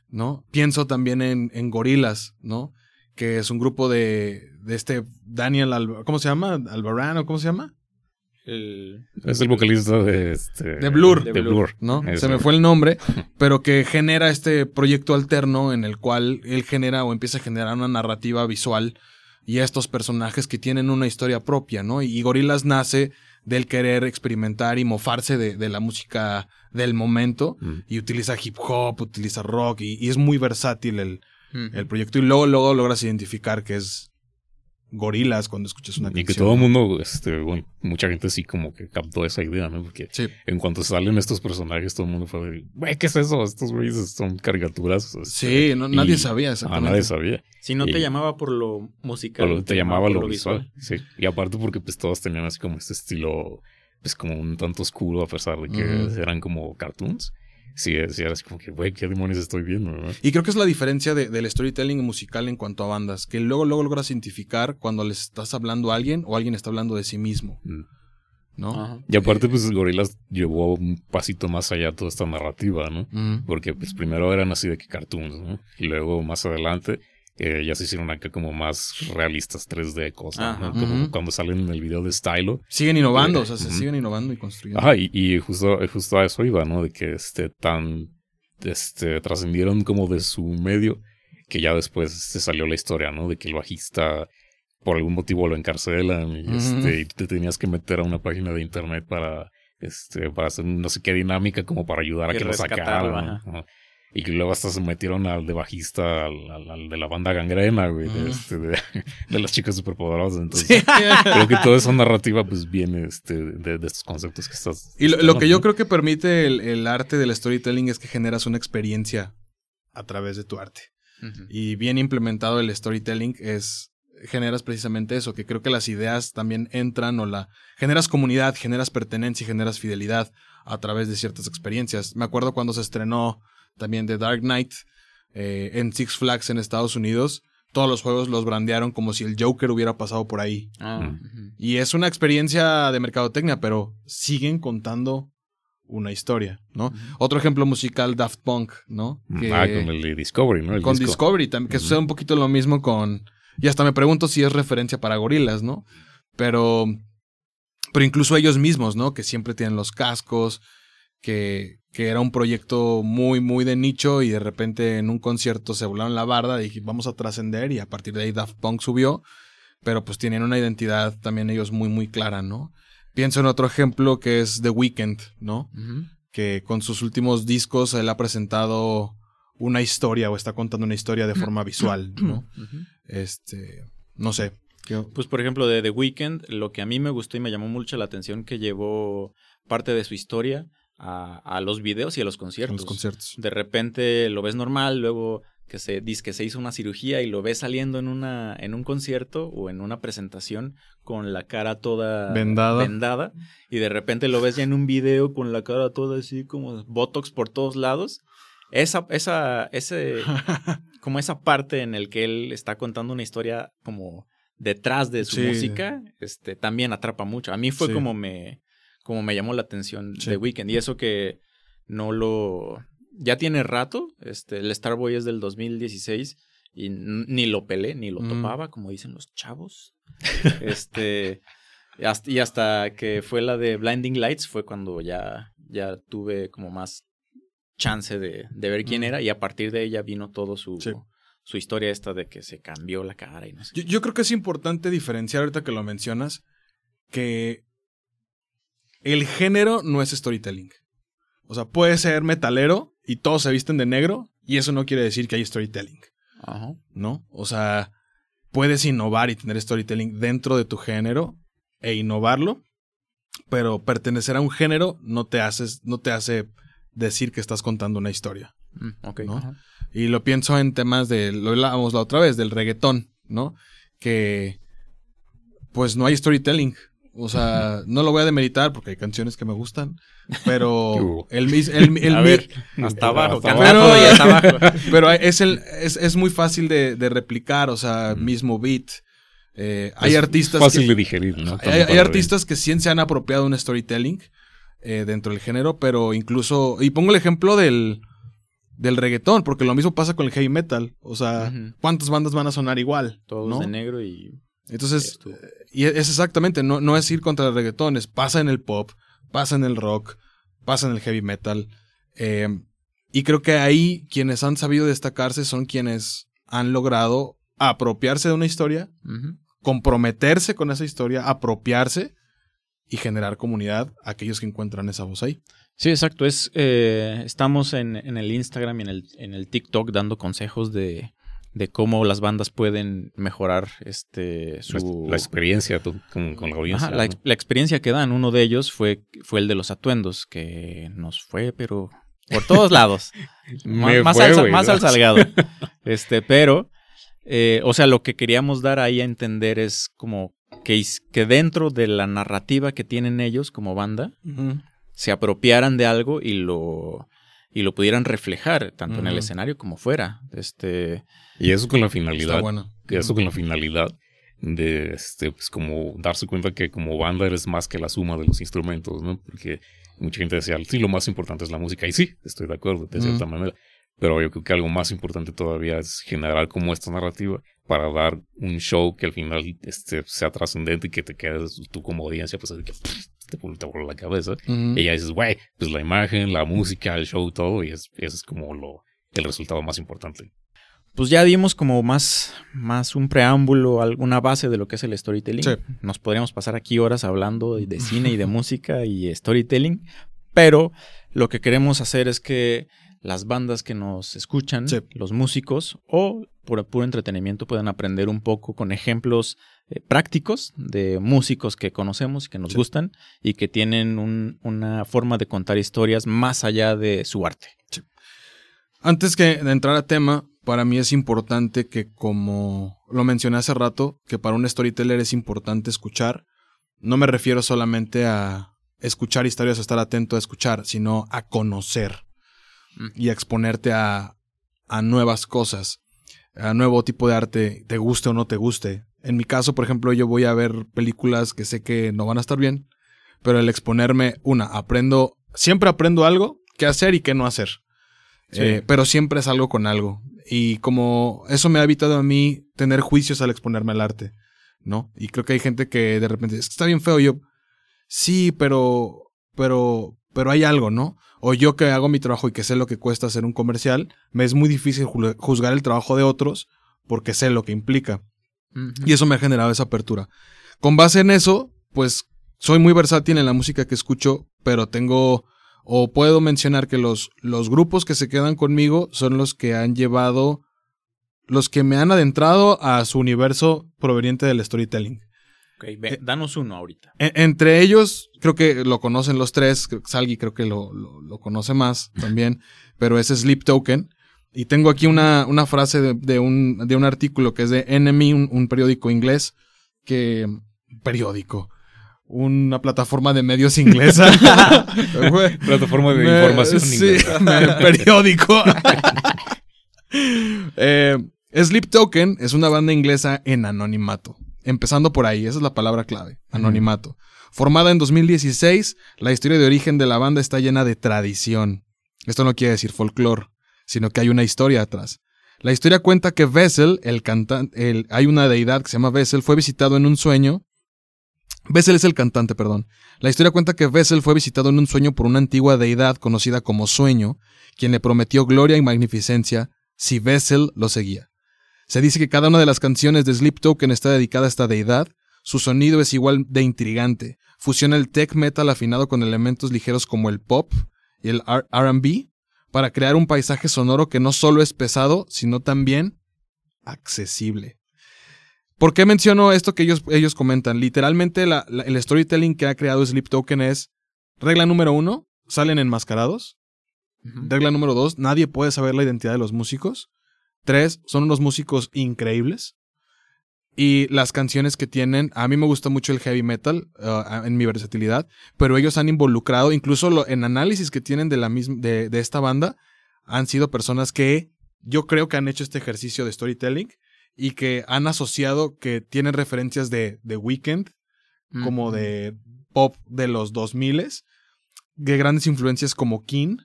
¿no? Pienso también en, en Gorilas, ¿no? Que es un grupo de, de este Daniel, ¿cómo se llama? Albarán, ¿cómo se llama? es el vocalista de, este, de Blur. De, Blur, ¿no? Se me fue el nombre, pero que genera este proyecto alterno en el cual él genera o empieza a generar una narrativa visual y estos personajes que tienen una historia propia, ¿no? Y, Gorilas nace del querer experimentar y mofarse de, la música del momento mm. y utiliza hip hop, utiliza rock y, es muy versátil el, el proyecto y luego, luego logras identificar que es gorilas cuando escuchas una y canción. Y que todo el mundo, este, bueno, mucha gente sí como que captó esa idea, ¿no? Porque en cuanto salen estos personajes, todo el mundo fue, güey, ¿qué es eso? Estos güeyes son caricaturas. Este, sí, nadie sabía exactamente. Ah, nadie sabía. Si no te llamaba por lo musical. te, llamaba lo, visual. Sí. Y aparte porque pues todos tenían así como este estilo, pues como un tanto oscuro a pesar de que eran como cartoons sí, sí era así como que, güey, ¿qué demonios estoy viendo? Y creo que es la diferencia del storytelling musical en cuanto a bandas, que luego, luego logras identificar cuando les estás hablando a alguien o alguien está hablando de sí mismo. Mm. ¿No? Y aparte, pues Gorilas llevó un pasito más allá toda esta narrativa, ¿no? Porque pues primero eran así de que cartoons, ¿no? Y luego más adelante ya se hicieron acá como más realistas 3D cosas, ¿no? Como cuando salen en el video de Stylo. Siguen innovando, o sea, se siguen innovando y construyendo. Ajá, y, justo, justo a eso iba, ¿no? De que este tan este trascendieron como de su medio que ya después se salió la historia, ¿no? De que el bajista por algún motivo lo encarcelan y, este, y te tenías que meter a una página de internet para este para hacer no sé qué dinámica como para ayudar a que lo sacaran. Y luego hasta se metieron al de bajista, al, de la banda gangrena, güey, de, este, de, las chicas superpoderosas. Entonces, creo que toda esa narrativa, pues, viene este, de, estos conceptos que estás. Y lo, que yo creo que permite el, arte del storytelling es que generas una experiencia a través de tu arte. Y bien implementado el storytelling es, generas precisamente eso, que creo que las ideas también entran o la generas comunidad, generas pertenencia y generas fidelidad a través de ciertas experiencias. Me acuerdo cuando se estrenó también The Dark Knight eh, en Six Flags en Estados Unidos, todos los juegos los brandearon como si el Joker hubiera pasado por ahí. Ah, y es una experiencia de mercadotecnia, pero siguen contando una historia, ¿no? Otro ejemplo musical, Daft Punk, ¿no? ah, con el Discovery, ¿no? con Discovery, también, que sucede un poquito lo mismo con... Y hasta me pregunto si es referencia para gorilas, ¿no? Pero... Pero incluso ellos mismos, ¿no? Que siempre tienen los cascos, que, que era un proyecto muy, muy de nicho y de repente en un concierto se volaron la barda dije, vamos a trascender y a partir de ahí Daft Punk subió, pero pues tienen una identidad también ellos muy, muy clara, ¿no? Pienso en otro ejemplo que es The Weeknd, ¿no? Que con sus últimos discos él ha presentado una historia o está contando una historia de forma visual, ¿no? Este, no sé. Pues por ejemplo de The Weeknd, lo que a mí me gustó y me llamó mucho la atención que llevó parte de su historia a, los videos y a los conciertos. los conciertos. De repente lo ves normal, luego que se dice que se hizo una cirugía y lo ves saliendo en una en un concierto o en una presentación con la cara toda vendada. vendada y de repente lo ves ya en un video con la cara toda así como botox por todos lados. Esa esa ese como esa parte en el que él está contando una historia como detrás de su música, este también atrapa mucho. A mí fue como me como me llamó la atención de Weekend. Y eso que no lo. Ya tiene rato. Este, el Starboy es del 2016 y ni lo pelé, ni lo mm. topaba, como dicen los chavos. este. Y hasta que fue la de Blinding Lights fue cuando ya, ya tuve como más chance de, de ver quién mm. era y a partir de ella vino todo su, su historia esta de que se cambió la cara y no sé. Yo, yo, creo que es importante diferenciar ahorita que lo mencionas que el género no es storytelling. O sea, puede ser metalero y todos se visten de negro y eso no quiere decir que hay storytelling. Ajá. ¿No? O sea, puedes innovar y tener storytelling dentro de tu género e innovarlo, pero pertenecer a un género no te, haces, no te hace decir que estás contando una historia. Mm, okay, Y lo pienso en temas de, lo hablábamos la otra vez, del reggaetón, ¿no? Que pues no hay storytelling. O sea, no lo voy a demeritar porque hay canciones que me gustan, pero el, el, el, a ver, hasta abajo, pero, y hasta abajo. Pero es, el, es, es muy fácil de, de, replicar, o sea, mismo beat. Eh, hay artistas fácil de digerir, ¿no? Hay, hay artistas que sí se han apropiado un storytelling eh, dentro del género, pero incluso, y pongo el ejemplo del, del reggaetón, porque lo mismo pasa con el heavy metal. O sea, ¿cuántas bandas van a sonar igual? Todos de negro y entonces, y es exactamente, no, no es ir contra el reggaetón, es pasa en el pop, pasa en el rock, pasa en el heavy metal. Em, y creo que ahí quienes han sabido destacarse son quienes han logrado apropiarse de una historia, comprometerse con esa historia, apropiarse y generar comunidad a aquellos que encuentran esa voz ahí. Sí, exacto. Es, eh, estamos en, en, el Instagram y en el, en el TikTok dando consejos de, de cómo las bandas pueden mejorar este su la, experiencia con, la audiencia. la, experiencia que dan. Uno de ellos fue, fue el de los atuendos, que nos fue, pero por todos lados. más, al, salgado. este, pero, eh, o sea, lo que queríamos dar ahí a entender es como que, que dentro de la narrativa que tienen ellos como banda, se apropiaran de algo y lo y lo pudieran reflejar tanto en el escenario como fuera. Este y eso con la finalidad. bueno. Eso con la finalidad de este, pues como darse cuenta que como banda eres más que la suma de los instrumentos, ¿no? Porque mucha gente decía, sí, lo más importante es la música. Y sí, estoy de acuerdo, de cierta manera. Pero yo creo que algo más importante todavía es generar como esta narrativa para dar un show que al final este, sea trascendente y que te quedes tú como audiencia, pues así que te vuelve la cabeza. Y ya dices, güey, pues la imagen, la música, el show, todo, y es, eso es como lo, el resultado más importante pues ya dimos como más, más un preámbulo, alguna base de lo que es el storytelling. Nos podríamos pasar aquí horas hablando de cine y de música y storytelling, pero lo que queremos hacer es que las bandas que nos escuchan, los músicos o por puro entretenimiento puedan aprender un poco con ejemplos eh, prácticos de músicos que conocemos y que nos gustan y que tienen una forma de contar historias más allá de su arte. Antes que de entrar a tema, para mí es importante que, como lo mencioné hace rato, que para un storyteller es importante escuchar. No me refiero solamente a escuchar historias o estar atento a escuchar, sino a conocer mm. y a exponerte a, a nuevas cosas, a nuevo tipo de arte, te guste o no te guste. En mi caso, por ejemplo, yo voy a ver películas que sé que no van a estar bien, pero el exponerme, una, aprendo, siempre aprendo algo, qué hacer y qué no hacer. Eh, pero siempre es algo con algo. Y como eso me ha evitado a mí tener juicios al exponerme al arte, ¿no? Y creo que hay gente que de repente está bien feo, yo, sí, pero, pero, pero hay algo, ¿no? O yo que hago mi trabajo y que sé lo que cuesta hacer un comercial, me es muy difícil juzgar el trabajo de otros porque sé lo que implica. Y eso me ha generado esa apertura. Con base en eso, pues soy muy versátil en la música que escucho, pero tengo o puedo mencionar que los, los grupos que se quedan conmigo son los que han llevado, los que me han adentrado a su universo proveniente del storytelling. Ok, danos uno ahorita. entre ellos, creo que lo conocen los tres, Salgi creo que lo, lo, conoce más también, pero es Sleep Token. Y tengo aquí una, una frase de, un, de un artículo que es de Enemy, un periódico inglés, que... periódico una plataforma de medios inglesa. plataforma de información sí, periódico. eh, Sleep Token es una banda inglesa en anonimato. Empezando por ahí, esa es la palabra clave, anonimato. Formada en 2016, la historia de origen de la banda está llena de tradición. Esto no quiere decir folclore, sino que hay una historia atrás. La historia cuenta que Vessel, el cantante, hay una deidad que se llama Vessel, fue visitado en un sueño Bessel es el cantante, perdón. La historia cuenta que Bessel fue visitado en un sueño por una antigua deidad conocida como Sueño, quien le prometió gloria y magnificencia si Bessel lo seguía. Se dice que cada una de las canciones de Sleep Token está dedicada a esta deidad. Su sonido es igual de intrigante. Fusiona el tech metal afinado con elementos ligeros como el pop y el RB para crear un paisaje sonoro que no solo es pesado, sino también accesible. ¿Por qué menciono esto que ellos, ellos comentan? Literalmente el storytelling que ha creado Sleep Token es regla número uno, salen enmascarados. Regla número dos, nadie puede saber la identidad de los músicos. Tres, son unos músicos increíbles. Y las canciones que tienen, a mí me gusta mucho el heavy metal uh, en mi versatilidad, pero ellos han involucrado, incluso en análisis que tienen de, la misma, de, de esta banda, han sido personas que yo creo que han hecho este ejercicio de storytelling y que han asociado que tienen referencias de The Weeknd, como de pop de los 2000 de grandes influencias como King,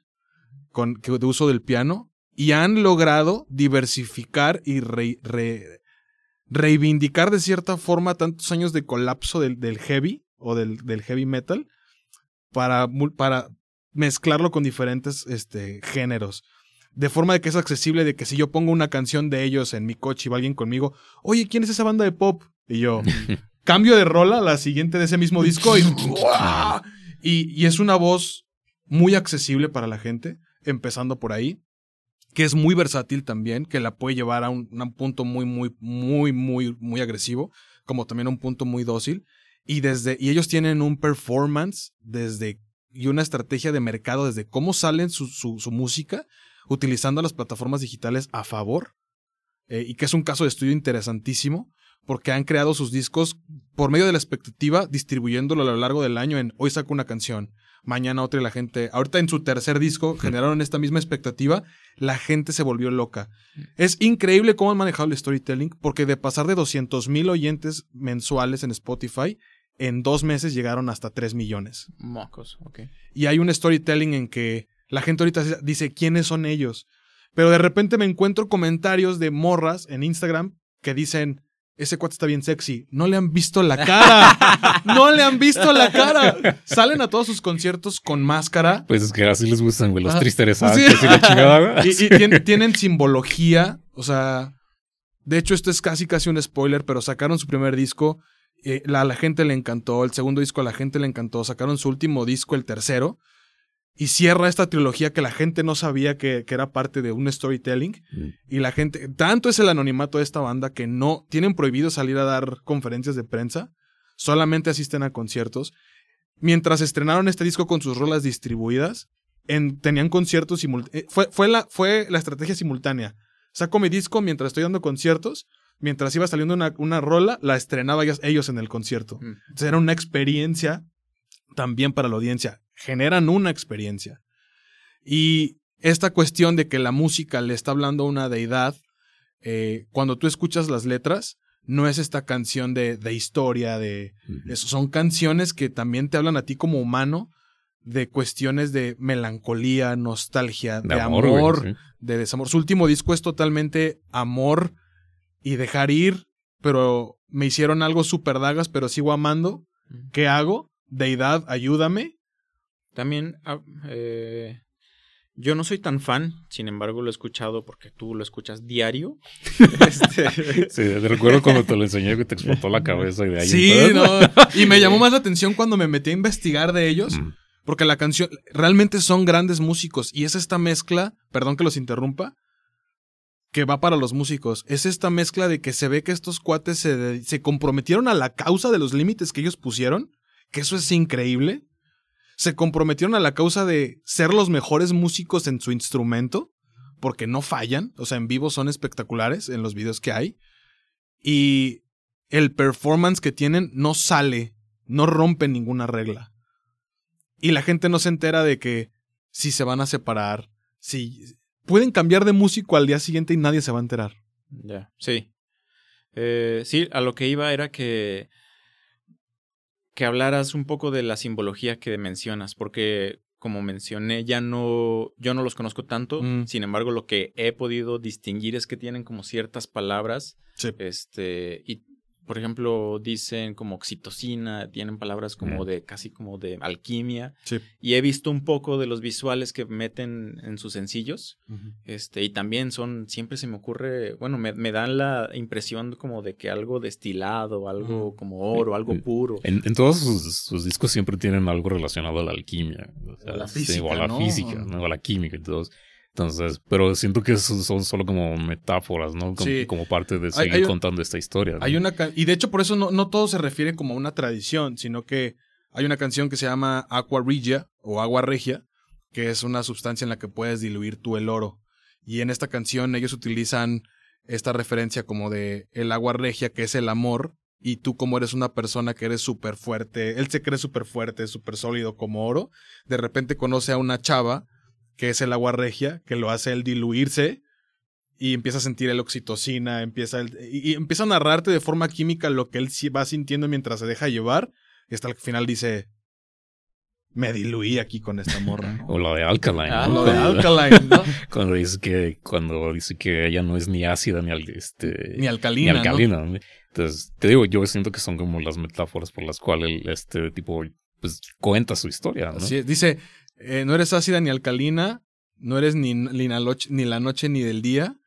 con, de uso del piano, y han logrado diversificar y reivindicar de cierta forma tantos años de colapso del, del heavy o del, del, heavy metal para, para mezclarlo con diferentes este, géneros. De forma de que es accesible, de que si yo pongo una canción de ellos en mi coche y va alguien conmigo, oye, ¿quién es esa banda de pop? Y yo, cambio de rola, la siguiente de ese mismo disco y, y, es una voz muy accesible para la gente, empezando por ahí, que es muy versátil también, que la puede llevar a un, punto muy, muy, muy, muy, muy agresivo, como también a un punto muy dócil. Y, desde, y ellos tienen un performance desde y una estrategia de mercado desde cómo salen su, su música utilizando las plataformas digitales a favor, eh, y que es un caso de estudio interesantísimo, porque han creado sus discos por medio de la expectativa, distribuyéndolo a lo largo del año en hoy saco una canción, mañana otra y la gente, ahorita en su tercer disco generaron esta misma expectativa, la gente se volvió loca. Es increíble cómo han manejado el storytelling, porque de pasar de 200 mil oyentes mensuales en Spotify, en dos meses llegaron hasta 3 millones. Mocos, ok. Y hay un storytelling en que la gente ahorita dice, ¿quiénes son ellos? Pero de repente me encuentro comentarios de morras en Instagram que dicen, ese cuate está bien sexy. No le han visto la cara. no le han visto la cara. Salen a todos sus conciertos con máscara. Pues es que así les gustan, güey. Los tristes y la chingada, Y, y tienen, simbología. O sea, de hecho, esto es casi casi un spoiler, pero sacaron su primer disco. Eh, la, la gente le encantó. El segundo disco a la gente le encantó. Sacaron su último disco, el tercero y cierra esta trilogía que la gente no sabía que, era parte de un storytelling. Mm. Y la gente, tanto es el anonimato de esta banda que no tienen prohibido salir a dar conferencias de prensa, solamente asisten a conciertos. Mientras estrenaron este disco con sus rolas distribuidas, en, tenían conciertos simultáneos. Eh, fue, fue, la, fue la estrategia simultánea. Saco mi disco mientras estoy dando conciertos. Mientras iba saliendo una, una rola, la estrenaba ellos en el concierto. Mm. Entonces era una experiencia también para la audiencia. Generan una experiencia. Y esta cuestión de que la música le está hablando a una deidad, eh, cuando tú escuchas las letras, no es esta canción de, de historia, de eso. Son canciones que también te hablan a ti como humano de cuestiones de melancolía, nostalgia, de, amor, de desamor. Su último disco es totalmente amor y dejar ir, pero me hicieron algo super dagas, pero sigo amando. ¿Qué hago? Deidad, ayúdame. También ah, eh, yo no soy tan fan, sin embargo lo he escuchado porque tú lo escuchas diario. este... Sí, recuerdo cuando te lo enseñé que te explotó la cabeza y de ahí. Sí, no. Y me llamó más la atención cuando me metí a investigar de ellos. Mm. Porque la canción, realmente son grandes músicos y es esta mezcla, perdón que los interrumpa, que va para los músicos. Es esta mezcla de que se ve que estos cuates se, se comprometieron a la causa de los límites que ellos pusieron, que eso es increíble. Se comprometieron a la causa de ser los mejores músicos en su instrumento, porque no fallan, o sea, en vivo son espectaculares en los videos que hay. Y el performance que tienen no sale, no rompe ninguna regla. Y la gente no se entera de que si se van a separar, si pueden cambiar de músico al día siguiente y nadie se va a enterar. Ya, sí. Eh, sí, a lo que iba era que que hablaras un poco de la simbología que mencionas, porque como mencioné, ya no, yo no los conozco tanto, mm. sin embargo, lo que he podido distinguir es que tienen como ciertas palabras, este, y por ejemplo, dicen como oxitocina, tienen palabras como de casi como de alquimia. Y he visto un poco de los visuales que meten en sus sencillos. Este, y también son, siempre se me ocurre, bueno, me, dan la impresión como de que algo destilado, algo como oro, algo puro. En, todos sus, discos siempre tienen algo relacionado a la alquimia. O, a la física. o a la física, ¿no? a la química y todos. Entonces, pero siento que son solo como metáforas, ¿no? Como, como parte de seguir contando esta historia. Hay una y de hecho por eso no, no todo se refiere como a una tradición, sino que hay una canción que se llama Aqua Regia o Agua Regia, que es una sustancia en la que puedes diluir tú el oro. Y en esta canción ellos utilizan esta referencia como de el agua regia, que es el amor, y tú como eres una persona que eres súper fuerte, él se cree súper fuerte, súper sólido como oro, de repente conoce a una chava que es el agua regia, que lo hace el diluirse y empieza a sentir el oxitocina, empieza y, empieza a narrarte de forma química lo que él va sintiendo mientras se deja llevar y hasta el final dice me diluí aquí con esta morra. o lo de Alkaline. Ah, lo de Alkaline, ¿no? cuando dice que cuando dice que ella no es ni ácida ni, este, ni alcalina. Ni alcalina. Entonces, te digo, yo siento que son como las metáforas por las cuales este tipo pues cuenta su historia, ¿no? Sí, dice, eh, no eres ácida ni alcalina, no eres ni, ni, la, noche, ni la noche ni del día.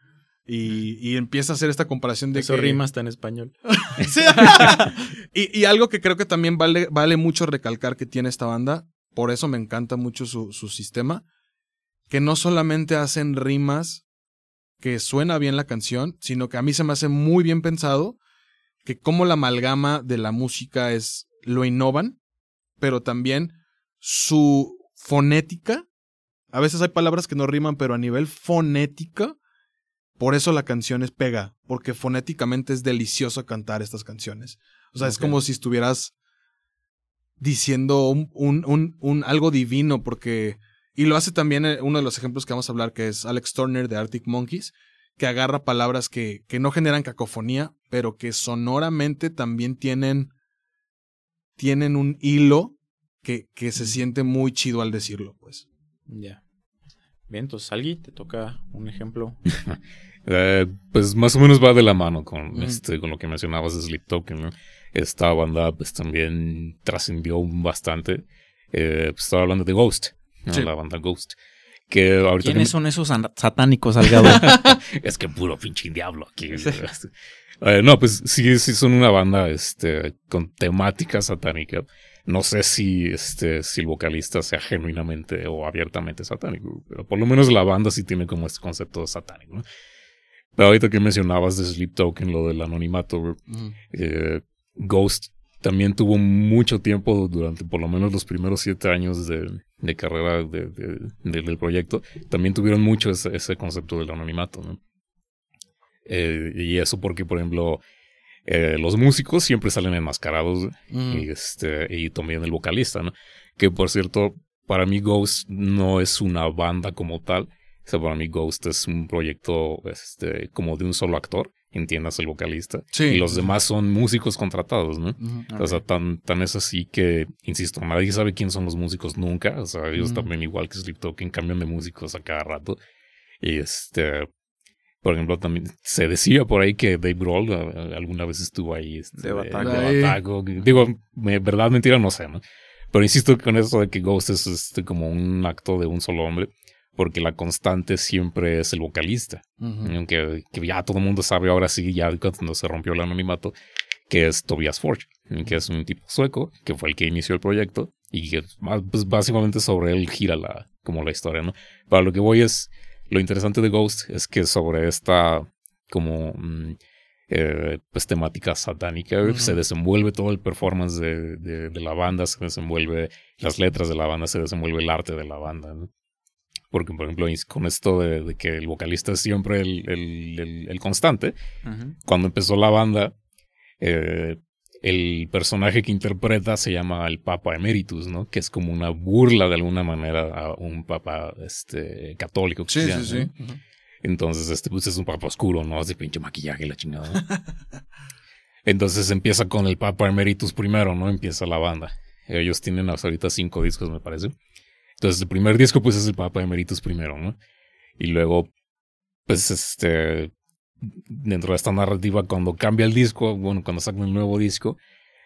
Y, empieza a hacer esta comparación de Eso rima hasta en español. y, algo que creo que también vale, vale mucho recalcar que tiene esta banda, por eso me encanta mucho su, su sistema, que no solamente hacen rimas que suena bien la canción, sino que a mí se me hace muy bien pensado que como la amalgama de la música es lo innovan, pero también su fonética. A veces hay palabras que no riman, pero a nivel fonética, por eso la canción es pega, porque fonéticamente es delicioso cantar estas canciones. O sea, es como si estuvieras diciendo un, un, un, algo divino, porque... Y lo hace también eh, uno de los ejemplos que vamos a hablar, que es Alex Turner de Arctic Monkeys, que agarra palabras que, que no generan cacofonía, pero que sonoramente también tienen, tienen un hilo que, que se siente muy chido al decirlo, pues. Ya. Bien, entonces, Salgi, te toca un ejemplo. Eh, pues más o menos va de la mano con, este, con lo que mencionabas de Sleep Token, ¿no? Esta banda pues también trascendió bastante. Eh, pues, estaba hablando de Ghost, la banda Ghost. Que ahorita ¿Quiénes son esos satánicos, Salgado? es que puro pinche diablo aquí. Eh, no, pues sí, sí son una banda este, con temática satánica no sé si, este, si el vocalista sea genuinamente o abiertamente satánico, pero por lo menos la banda sí tiene como este concepto satánico. Pero ahorita que mencionabas de Sleep Token, lo del anonimato, eh, Ghost también tuvo mucho tiempo durante por lo menos los primeros siete años de, de carrera de, del proyecto. También tuvieron mucho ese, ese concepto del anonimato. ¿no? Eh, y eso porque, por ejemplo, eh, los músicos siempre salen enmascarados mm. y, este, y también el vocalista, ¿no? Que por cierto, para mí Ghost no es una banda como tal. O sea, para mí Ghost es un proyecto este, como de un solo actor, entiendas el vocalista. Y los demás son músicos contratados, ¿no? O sea, tan, tan es así que, insisto, nadie sabe quién son los músicos nunca. O sea, ellos también igual que Sleep Token cambian de músicos a cada rato. Y este, por ejemplo, también se decía por ahí que Dave Grohl alguna vez estuvo ahí. Este, de Batago. Digo, verdad, mentira, no sé, ¿no? Pero insisto con eso de que Ghost es este, como un acto de un solo hombre, porque la constante siempre es el vocalista. Aunque que ya todo el mundo sabe ahora sí, ya cuando se rompió el anonimato, que es Tobias Forge, que es un tipo sueco, que fue el que inició el proyecto, y que pues, básicamente sobre él gira la, como la historia, ¿no? Para lo que voy es lo interesante de Ghost es que sobre esta como mm, eh, pues temática satánica se desenvuelve todo el performance de, de, la banda, se desenvuelve las letras de la banda, se desenvuelve el arte de la banda. Porque, por ejemplo, con esto de, que el vocalista es siempre el, el, el, constante, cuando empezó la banda, eh, el personaje que interpreta se llama el Papa Emeritus, ¿no? Que es como una burla de alguna manera a un papa este, católico. Sí, sí, sí. Entonces, este pues es un papa oscuro, ¿no? Hace pinche maquillaje la chingada. Entonces empieza con el Papa Emeritus primero, ¿no? Empieza la banda. Ellos tienen hasta ahorita cinco discos, me parece. Entonces, el primer disco, pues, es el Papa Emeritus primero, ¿no? Y luego, pues, este, dentro de esta narrativa, cuando cambia el disco, bueno, cuando sacan el nuevo disco,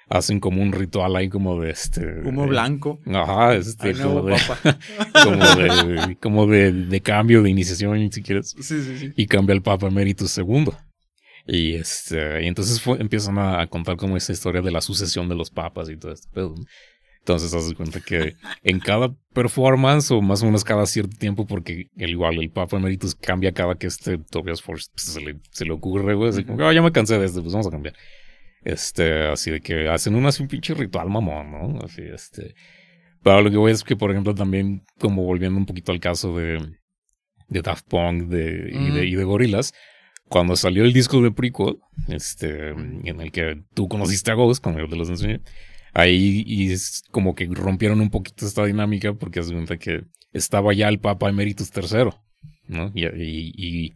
hacen como un ritual ahí como de este... Humo blanco. Ajá, este, como, de, como, de, de, cambio, de iniciación, si quieres. Sí, sí, sí. Y cambia el Papa Emeritus II. Y, este, y entonces empiezan a, contar como esa historia de la sucesión de los papas y todo pedo. Entonces, haces cuenta que en cada performance, o más o menos cada cierto tiempo, porque el igual el Papa Emeritus cambia cada que este Tobias Force pues, se, le, se, le, ocurre, güey. Así como, oh, ya me cansé de este, pues vamos a cambiar. Este, así de que hacen un, así un pinche ritual mamón, ¿no? Así, este. Pero lo que voy es que, por ejemplo, también, como volviendo un poquito al caso de, de Daft Punk de, y, de, y de Gorillaz, cuando salió el disco de prequel, este, en el que tú conociste a Ghost, cuando yo te los enseñé, ahí y es como que rompieron un poquito esta dinámica porque hace cuenta que estaba ya el Papa Emeritus III, ¿no? Y, y,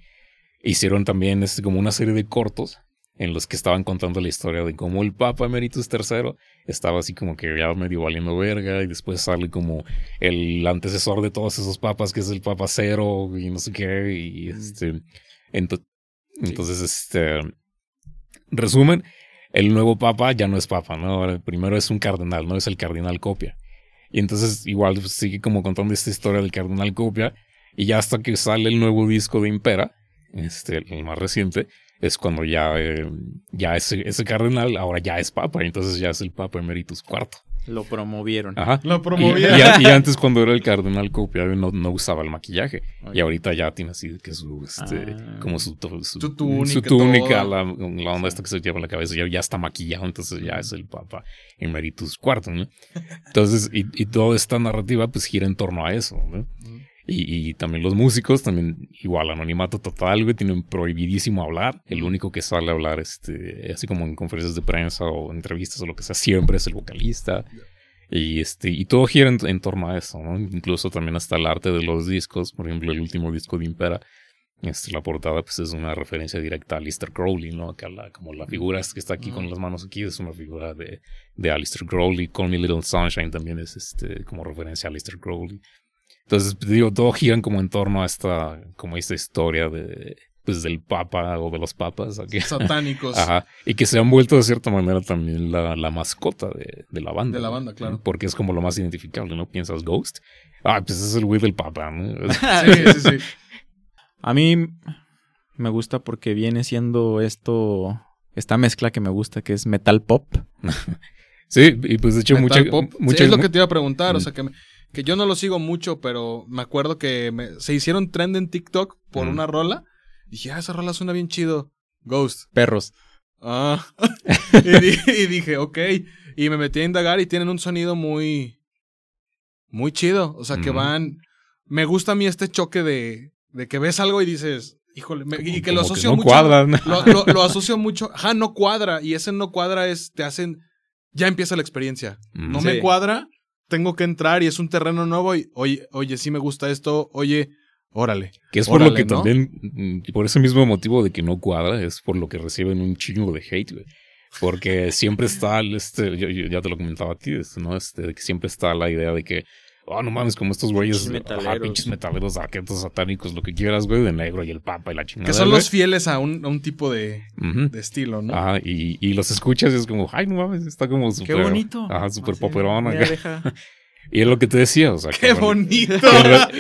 hicieron también este, como una serie de cortos en los que estaban contando la historia de cómo el Papa Emeritus III estaba así como que ya medio valiendo verga y después sale como el antecesor de todos esos papas que es el Papa Cero y no sé qué y este entonces este resumen el nuevo papa ya no es papa, ¿no? Primero es un cardenal, no es el cardenal copia. Y entonces igual pues, sigue como contando esta historia del cardenal copia. Y ya hasta que sale el nuevo disco de Impera, este, el más reciente, es cuando ya, eh, ya ese, ese cardenal ahora ya es papa. Y entonces ya es el papa emeritus cuarto. Lo promovieron. Ajá. Lo promovieron. Y, antes cuando era el cardenal copiado no, no usaba el maquillaje. Y ahorita ya tiene así que su, este, ah. como su, su, túnica, la, la, onda esta que se lleva en la cabeza, ya, ya está maquillado, entonces ya es el Papa Emeritus cuarto, ¿no? Entonces, y, y toda esta narrativa pues gira en torno a eso, ¿no? Y, también los músicos, también igual, anonimato total, güey, tienen prohibidísimo hablar. El único que sale a hablar, este, así como en conferencias de prensa o entrevistas o lo que sea, siempre es el vocalista. Y, este, y todo gira en, torno a eso, ¿no? Incluso también hasta el arte de los discos, por ejemplo, el último disco de Impera, este, la portada pues es una referencia directa a Alistair Crowley, ¿no? Que como la figura que está aquí con las manos aquí es una figura de, de Alistair Crowley. Call Me Little Sunshine también es este, como referencia a Alistair Crowley. Entonces, digo, todo giran como en torno a esta, como esta historia de, pues del papa o de los papas. Aquí. Satánicos. Ajá. Y que se han vuelto de cierta manera también la, la mascota de, de, la banda. De la banda, claro. Porque es como lo más identificable, ¿no? Piensas Ghost. Ah, pues es el güey del papa, ¿no? sí, sí, sí. A mí me gusta porque viene siendo esto, esta mezcla que me gusta, que es metal pop. sí, y pues de hecho mucha, mucha, es lo que te iba a preguntar, o sea que... Me que yo no lo sigo mucho, pero me acuerdo que se hicieron trend en TikTok por una rola. dije, ah, esa rola suena bien chido. Ghost. Perros. Ah. y, dije, ok. Y me metí a indagar y tienen un sonido muy. Muy chido. O sea, que van. Me gusta a mí este choque de. De que ves algo y dices. Híjole, y que lo asocio no mucho. Cuadra. Lo, lo, asocio mucho. Ajá, no cuadra. Y ese no cuadra es, te hacen. Ya empieza la experiencia. No me cuadra, tengo que entrar y es un terreno nuevo. Y oye, oye, sí me gusta esto. Oye, órale. Que es por lo que también, mm, por ese mismo motivo de que no cuadra, es por lo que reciben un chingo de hate, güey. Porque siempre está, este, yo, ya te lo comentaba a ti, ¿no? Este, que siempre está la idea de que oh, no mames, como estos güeyes, metaleros. pinches metaleros, arquetos satánicos, lo que quieras, güey, de negro y el papa y la chingada. Que son los fieles a un, a un tipo de, de, estilo, ¿no? Ah, y, y, los escuchas y es como, ay, no mames, está como súper. Qué bonito. Ajá, súper poperón. Y es lo que te decía, o sea. ¡Qué bonito!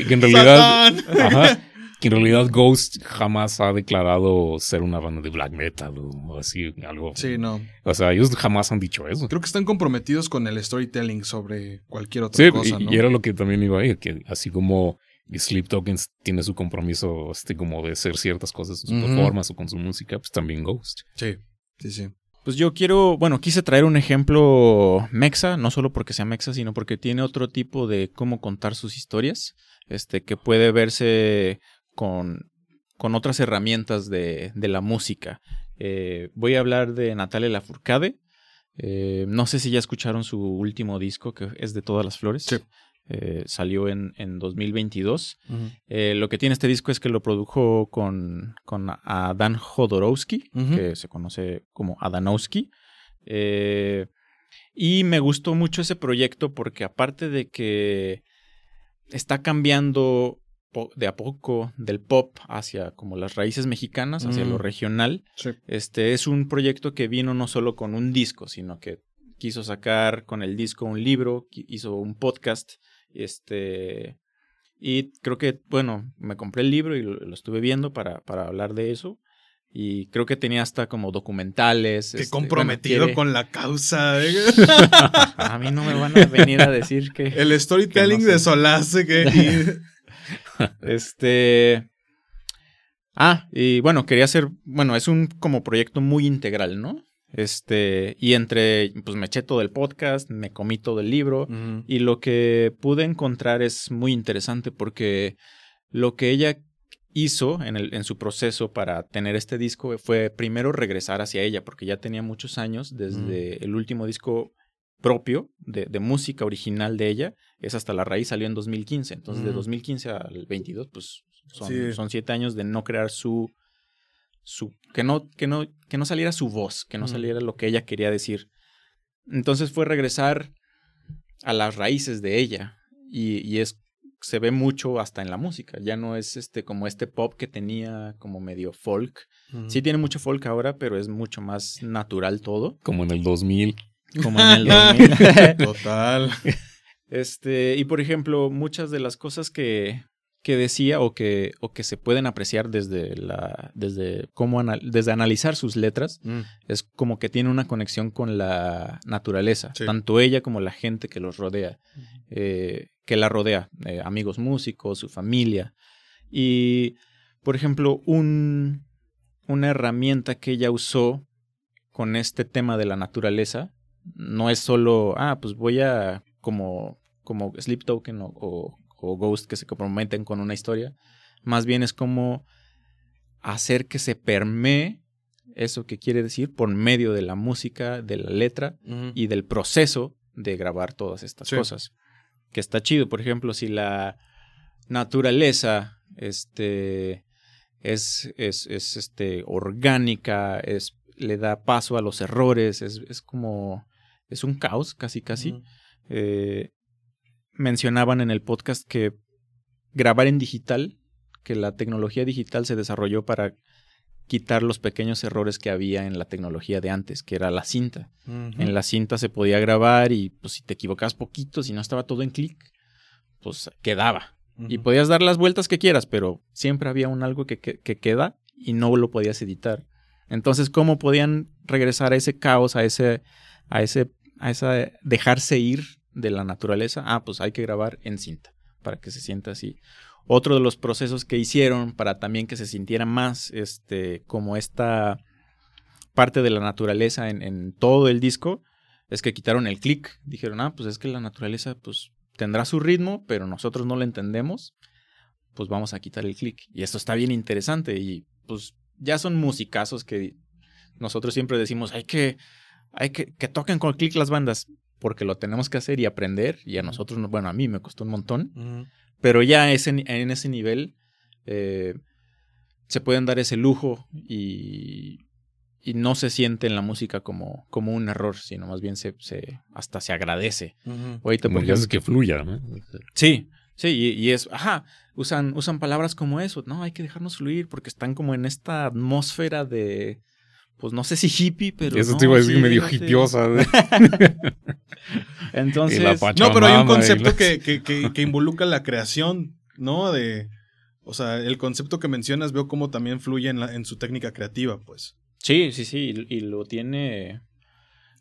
Que en, realidad. Ajá, que en realidad Ghost jamás ha declarado ser una banda de black metal o así, algo. Sí, no. O sea, ellos jamás han dicho eso. Creo que están comprometidos con el storytelling sobre cualquier otra cosa, ¿no? Y, era lo que también iba a ir, que así como Sleep Tokens tiene su compromiso, este, como de ser ciertas cosas en su performance o con su música, pues también Ghost. Sí, sí, sí. Pues yo quiero, bueno, quise traer un ejemplo mexa, no solo porque sea mexa, sino porque tiene otro tipo de cómo contar sus historias, este, que puede verse con, con otras herramientas de, de la música. Eh, voy a hablar de Natalia Lafourcade. Eh, no sé si ya escucharon su último disco, que es de todas las flores. Eh, salió en, en 2022. lo que tiene este disco es que lo produjo con, con Adán Jodorowsky, que se conoce como Adanowski. y me gustó mucho ese proyecto porque aparte de que está cambiando de a poco del pop hacia como las raíces mexicanas, hacia lo mm. regional. Este es un proyecto que vino no solo con un disco, sino que quiso sacar con el disco un libro, hizo un podcast, este y creo que, bueno, me compré el libro y lo, estuve viendo para, para hablar de eso. Y creo que tenía hasta como documentales. Qué este, comprometido con la causa. ¿eh? a mí no me van a venir a decir que. El storytelling de Solace que. este. Ah, y bueno, quería hacer. Bueno, es un como proyecto muy integral, ¿no? Este, y entre, pues me eché todo el podcast, me comí todo el libro, y lo que pude encontrar es muy interesante porque lo que ella hizo en, el, en su proceso para tener este disco fue primero regresar hacia ella, porque ya tenía muchos años desde el último disco propio de, de, música original de ella es hasta la raíz salió en 2015 entonces de 2015 al 22 pues son, son, siete años de no crear su su que no que no que no saliera su voz que no saliera lo que ella quería decir. Entonces fue regresar a las raíces de ella y, y es se ve mucho hasta en la música. Ya no es este como este pop que tenía como medio folk. Sí tiene mucho folk ahora pero es mucho más natural todo. Como en el 2000 como en el 2000. Total. Este, y por ejemplo, muchas de las cosas que, que decía o que, o que se pueden apreciar desde la, desde cómo desde analizar sus letras, mm. es como que tiene una conexión con la naturaleza, tanto ella como la gente que los rodea, eh, que la rodea, eh, amigos músicos, su familia. Y, por ejemplo, un, una herramienta que ella usó con este tema de la naturaleza no es solo, ah, pues voy a como, como Sleep Token o, o, Ghost que se comprometen con una historia. Más bien es como hacer que se permee eso que quiere decir por medio de la música, de la letra y del proceso de grabar todas estas cosas. Que está chido. Por ejemplo, si la naturaleza este, es, es, es este, orgánica, es, le da paso a los errores, es, es como es un caos, casi, casi. Eh, mencionaban en el podcast que grabar en digital, que la tecnología digital se desarrolló para quitar los pequeños errores que había en la tecnología de antes, que era la cinta. En la cinta se podía grabar y pues si te equivocabas poquito, si no estaba todo en clic, pues quedaba. Y podías dar las vueltas que quieras, pero siempre había un algo que, que, queda y no lo podías editar. Entonces, ¿cómo podían regresar a ese caos, a ese, a ese a esa dejarse ir de la naturaleza, ah, pues hay que grabar en cinta para que se sienta así. Otro de los procesos que hicieron para también que se sintiera más este, como esta parte de la naturaleza en, todo el disco es que quitaron el clic. Dijeron, ah, pues es que la naturaleza pues tendrá su ritmo, pero nosotros no lo entendemos. pues vamos a quitar el clic. Y esto está bien interesante y pues ya son musicazos que nosotros siempre decimos, hay que, hay que, que toquen con clic las bandas, porque lo tenemos que hacer y aprender, y a nosotros, bueno, a mí me costó un montón, pero ya ese, en ese nivel eh, se pueden dar ese lujo y, y, no se siente en la música como, como un error, sino más bien se, se hasta se agradece. Ahorita porque es que fluya, ¿no? Sí, sí, y, y, es, ajá, usan, usan palabras como eso, no, hay que dejarnos fluir porque están como en esta atmósfera de, pues no sé si hippie, pero. Eso te iba a decir medio hippiosa. Entonces. No, pero hay un concepto que, que, que, involucra la creación, ¿no? De. O sea, el concepto que mencionas veo cómo también fluye en, la, en su técnica creativa, pues. Sí, sí, sí. Y, lo tiene.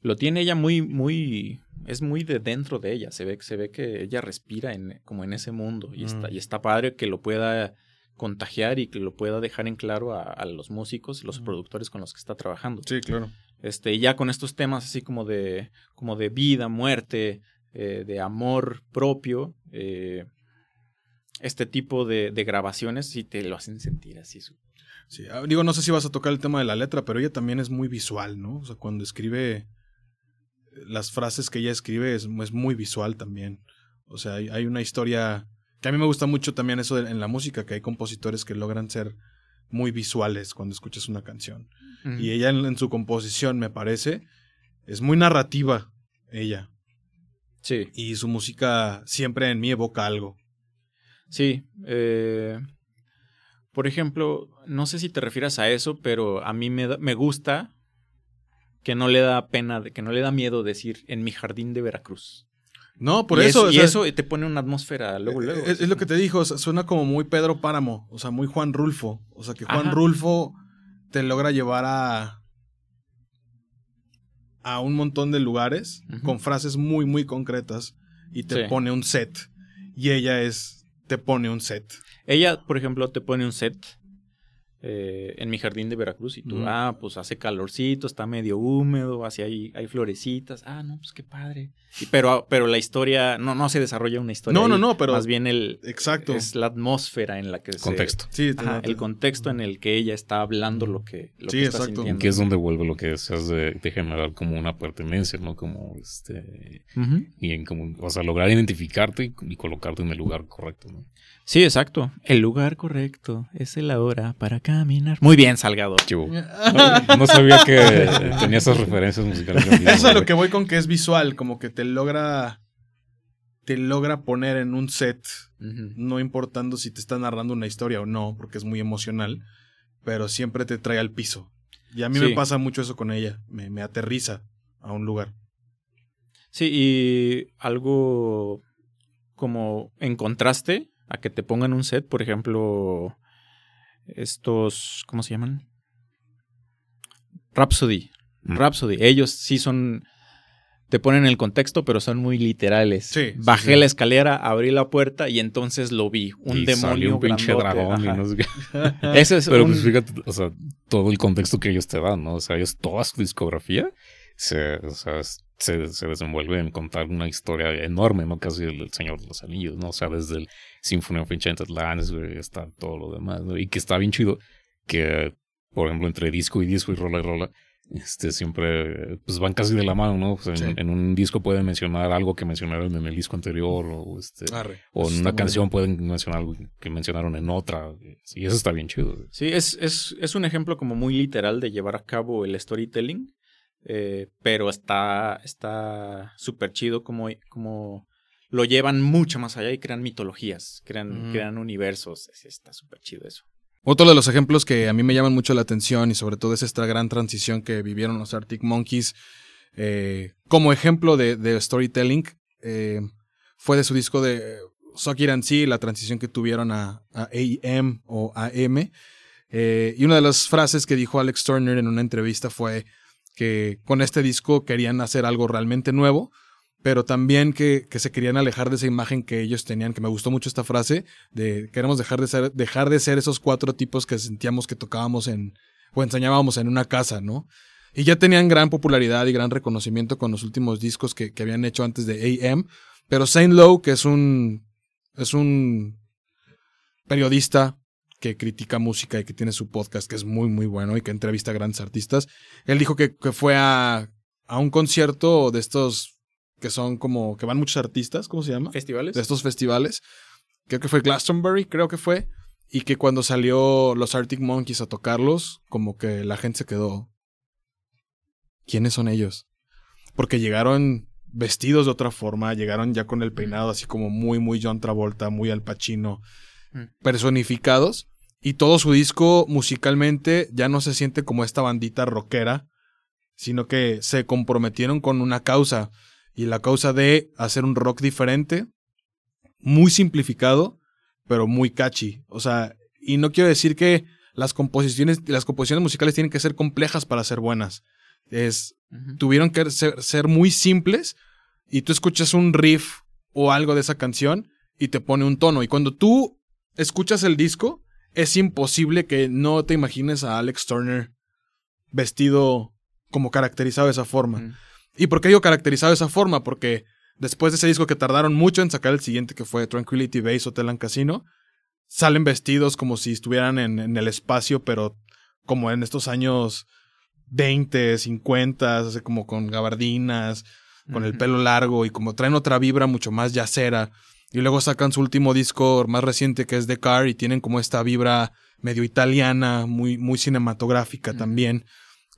Lo tiene ella muy, muy. Es muy de dentro de ella. Se ve, se ve que ella respira en, como en ese mundo. Y, está, mm. y está padre que lo pueda contagiar y que lo pueda dejar en claro a, los músicos, los productores con los que está trabajando. Sí, claro. Este, ya con estos temas así como de, como de vida, muerte, eh, de amor propio, eh, este tipo de, grabaciones sí te lo hacen sentir así. Sí, ah, digo, no sé si vas a tocar el tema de la letra, pero ella también es muy visual, ¿no? O sea, cuando escribe las frases que ella escribe es, es muy visual también. O sea, hay, hay una historia que a mí me gusta mucho también eso en la música, que hay compositores que logran ser muy visuales cuando escuchas una canción. Y ella en, su composición, me parece, es muy narrativa, ella. Sí. Y su música siempre en mí evoca algo. Sí. Eh, por ejemplo, no sé si te refieras a eso, pero a mí me, me gusta que no le da pena, que no le da miedo decir en mi jardín de Veracruz. No, por eso. y eso te pone una atmósfera luego, luego. Es, lo que te dijo, suena como muy Pedro Páramo, o sea, muy Juan Rulfo. O sea, que Juan Rulfo te logra llevar a. a un montón de lugares con frases muy, muy concretas y te pone un set. Y ella es. te pone un set. Ella, por ejemplo, te pone un set eh, en mi jardín de Veracruz y tú, ah, pues hace calorcito, está medio húmedo, así hay, hay florecitas, ah, no, pues qué padre. pero, pero la historia, no, no se desarrolla una historia. No, no, no, pero. Más bien el. Exacto. Es la atmósfera en la que contexto. Sí, el contexto en el que ella está hablando lo que, lo sí, que está exacto. Que es donde vuelve lo que deseas de, generar como una pertenencia, ¿no? Como este. Y en como, o sea, lograr identificarte y, y colocarte en el lugar correcto, ¿no? Sí, exacto. El lugar correcto es el ahora para caminar. Muy bien, Salgado. No, sabía que tenía esas referencias musicales. Eso es a lo que voy con que es visual, como que te logra te logra poner en un set, no importando si te está narrando una historia o no, porque es muy emocional, pero siempre te trae al piso. Y a mí me pasa mucho eso con ella, me, me aterriza a un lugar. Sí, y algo como en contraste, a que te pongan un set, por ejemplo, estos, ¿cómo se llaman? Rhapsody. Mm. Rhapsody. Ellos sí son, te ponen el contexto, pero son muy literales. Sí, Bajé la escalera, abrí la puerta y entonces lo vi. Un demonio. un pinche dragón. Ese es pero pues fíjate, o sea, todo el contexto que ellos te dan, ¿no? O sea, ellos, toda su discografía se, o sea, se, se, desenvuelve en contar una historia enorme, ¿no? Casi el, Señor de los Anillos, ¿no? O sea, desde el Symphony of Enchanted Lands, güey, está todo lo demás, ¿no? Y que está bien chido que, por ejemplo, entre disco y disco y rola y rola, este, siempre, pues van casi de la mano, ¿no? en, un disco pueden mencionar algo que mencionaron en el disco anterior, o este, o en una canción pueden mencionar algo que mencionaron en otra, y eso está bien chido. Sí, es, es, es un ejemplo como muy literal de llevar a cabo el storytelling eh, pero está está súper chido como, como lo llevan mucho más allá y crean mitologías, crean, crean universos. Está súper chido eso. Otro de los ejemplos que a mí me llaman mucho la atención y sobre todo es esta gran transición que vivieron los Arctic Monkeys eh, como ejemplo de, storytelling eh, fue de su disco de Suck It and See, la transición que tuvieron a, a AM o AM. y una de las frases que dijo Alex Turner en una entrevista fue que con este disco querían hacer algo realmente nuevo, pero también que, que, se querían alejar de esa imagen que ellos tenían, que me gustó mucho esta frase, de queremos dejar de ser, dejar de ser esos cuatro tipos que sentíamos que tocábamos en, o enseñábamos en una casa, ¿no? Y ya tenían gran popularidad y gran reconocimiento con los últimos discos que, que habían hecho antes de AM, pero Saint Low, que es un, es un periodista que critica música y que tiene su podcast que es muy, muy bueno y que entrevista a grandes artistas. Él dijo que, que fue a, a un concierto de estos que son como, que van muchos artistas, ¿cómo se llama? Festivales. De estos festivales. Creo que fue Glastonbury, creo que fue. Y que cuando salió los Arctic Monkeys a tocarlos, como que la gente se quedó. ¿Quiénes son ellos? Porque llegaron vestidos de otra forma, llegaron ya con el peinado así como muy, muy John Travolta, muy Al Pacino, mm. personificados. Y todo su disco musicalmente ya no se siente como esta bandita rockera, sino que se comprometieron con una causa. Y la causa de hacer un rock diferente, muy simplificado, pero muy catchy. O sea, y no quiero decir que las composiciones, las composiciones musicales tienen que ser complejas para ser buenas. Es, tuvieron que ser, muy simples y tú escuchas un riff o algo de esa canción y te pone un tono. Y cuando tú escuchas el disco, es imposible que no te imagines a Alex Turner vestido como caracterizado de esa forma. ¿Y por qué digo caracterizado de esa forma? Porque después de ese disco que tardaron mucho en sacar el siguiente, que fue Tranquility Base Hotel and Casino, salen vestidos como si estuvieran en, en el espacio, pero como en estos años 20, 50, así como con gabardinas, con el pelo largo y como traen otra vibra mucho más yacera. Y luego sacan su último disco más reciente que es The Car y tienen como esta vibra medio italiana, muy, muy cinematográfica también,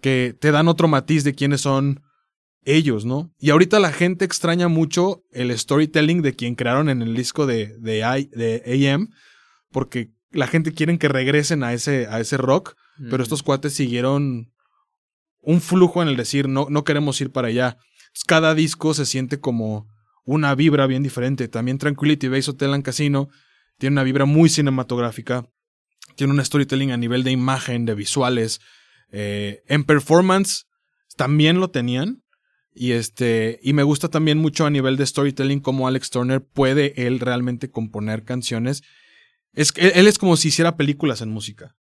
que te dan otro matiz de quiénes son ellos, ¿no? Y ahorita la gente extraña mucho el storytelling de quien crearon en el disco de, de, de AM, porque la gente quiere que regresen a ese, a ese rock, pero estos cuates siguieron un flujo en el decir, no, no queremos ir para allá. Cada disco se siente como una vibra bien diferente. También Tranquility Base Hotel and Casino tiene una vibra muy cinematográfica. Tiene un storytelling a nivel de imagen, de visuales. Eh, en performance también lo tenían. Y este. Y me gusta también mucho a nivel de storytelling cómo Alex Turner puede él realmente componer canciones. Es, él es como si hiciera películas en música.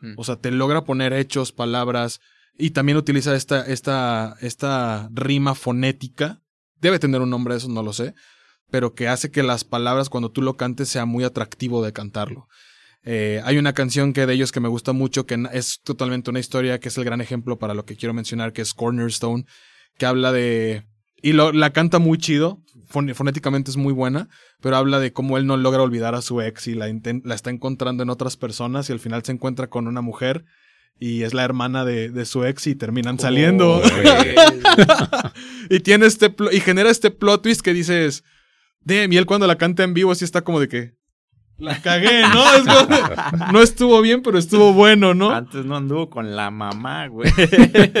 Mm. O sea, te logra poner hechos, palabras, y también utiliza esta, esta, esta rima fonética. Debe tener un nombre, eso no lo sé. Pero que hace que las palabras cuando tú lo cantes sea muy atractivo de cantarlo. Eh, hay una canción que de ellos que me gusta mucho, que es totalmente una historia, que es el gran ejemplo para lo que quiero mencionar, que es Cornerstone, que habla de... Y lo, la canta muy chido, fonéticamente es muy buena, pero habla de cómo él no logra olvidar a su ex y la, la está encontrando en otras personas y al final se encuentra con una mujer y es la hermana de, su ex y terminan saliendo. y tiene este y genera este plot twist que dices, de y él cuando la canta en vivo así está como de que la cagué, ¿no? no estuvo bien, pero estuvo bueno, ¿no? Antes no anduvo con la mamá, güey.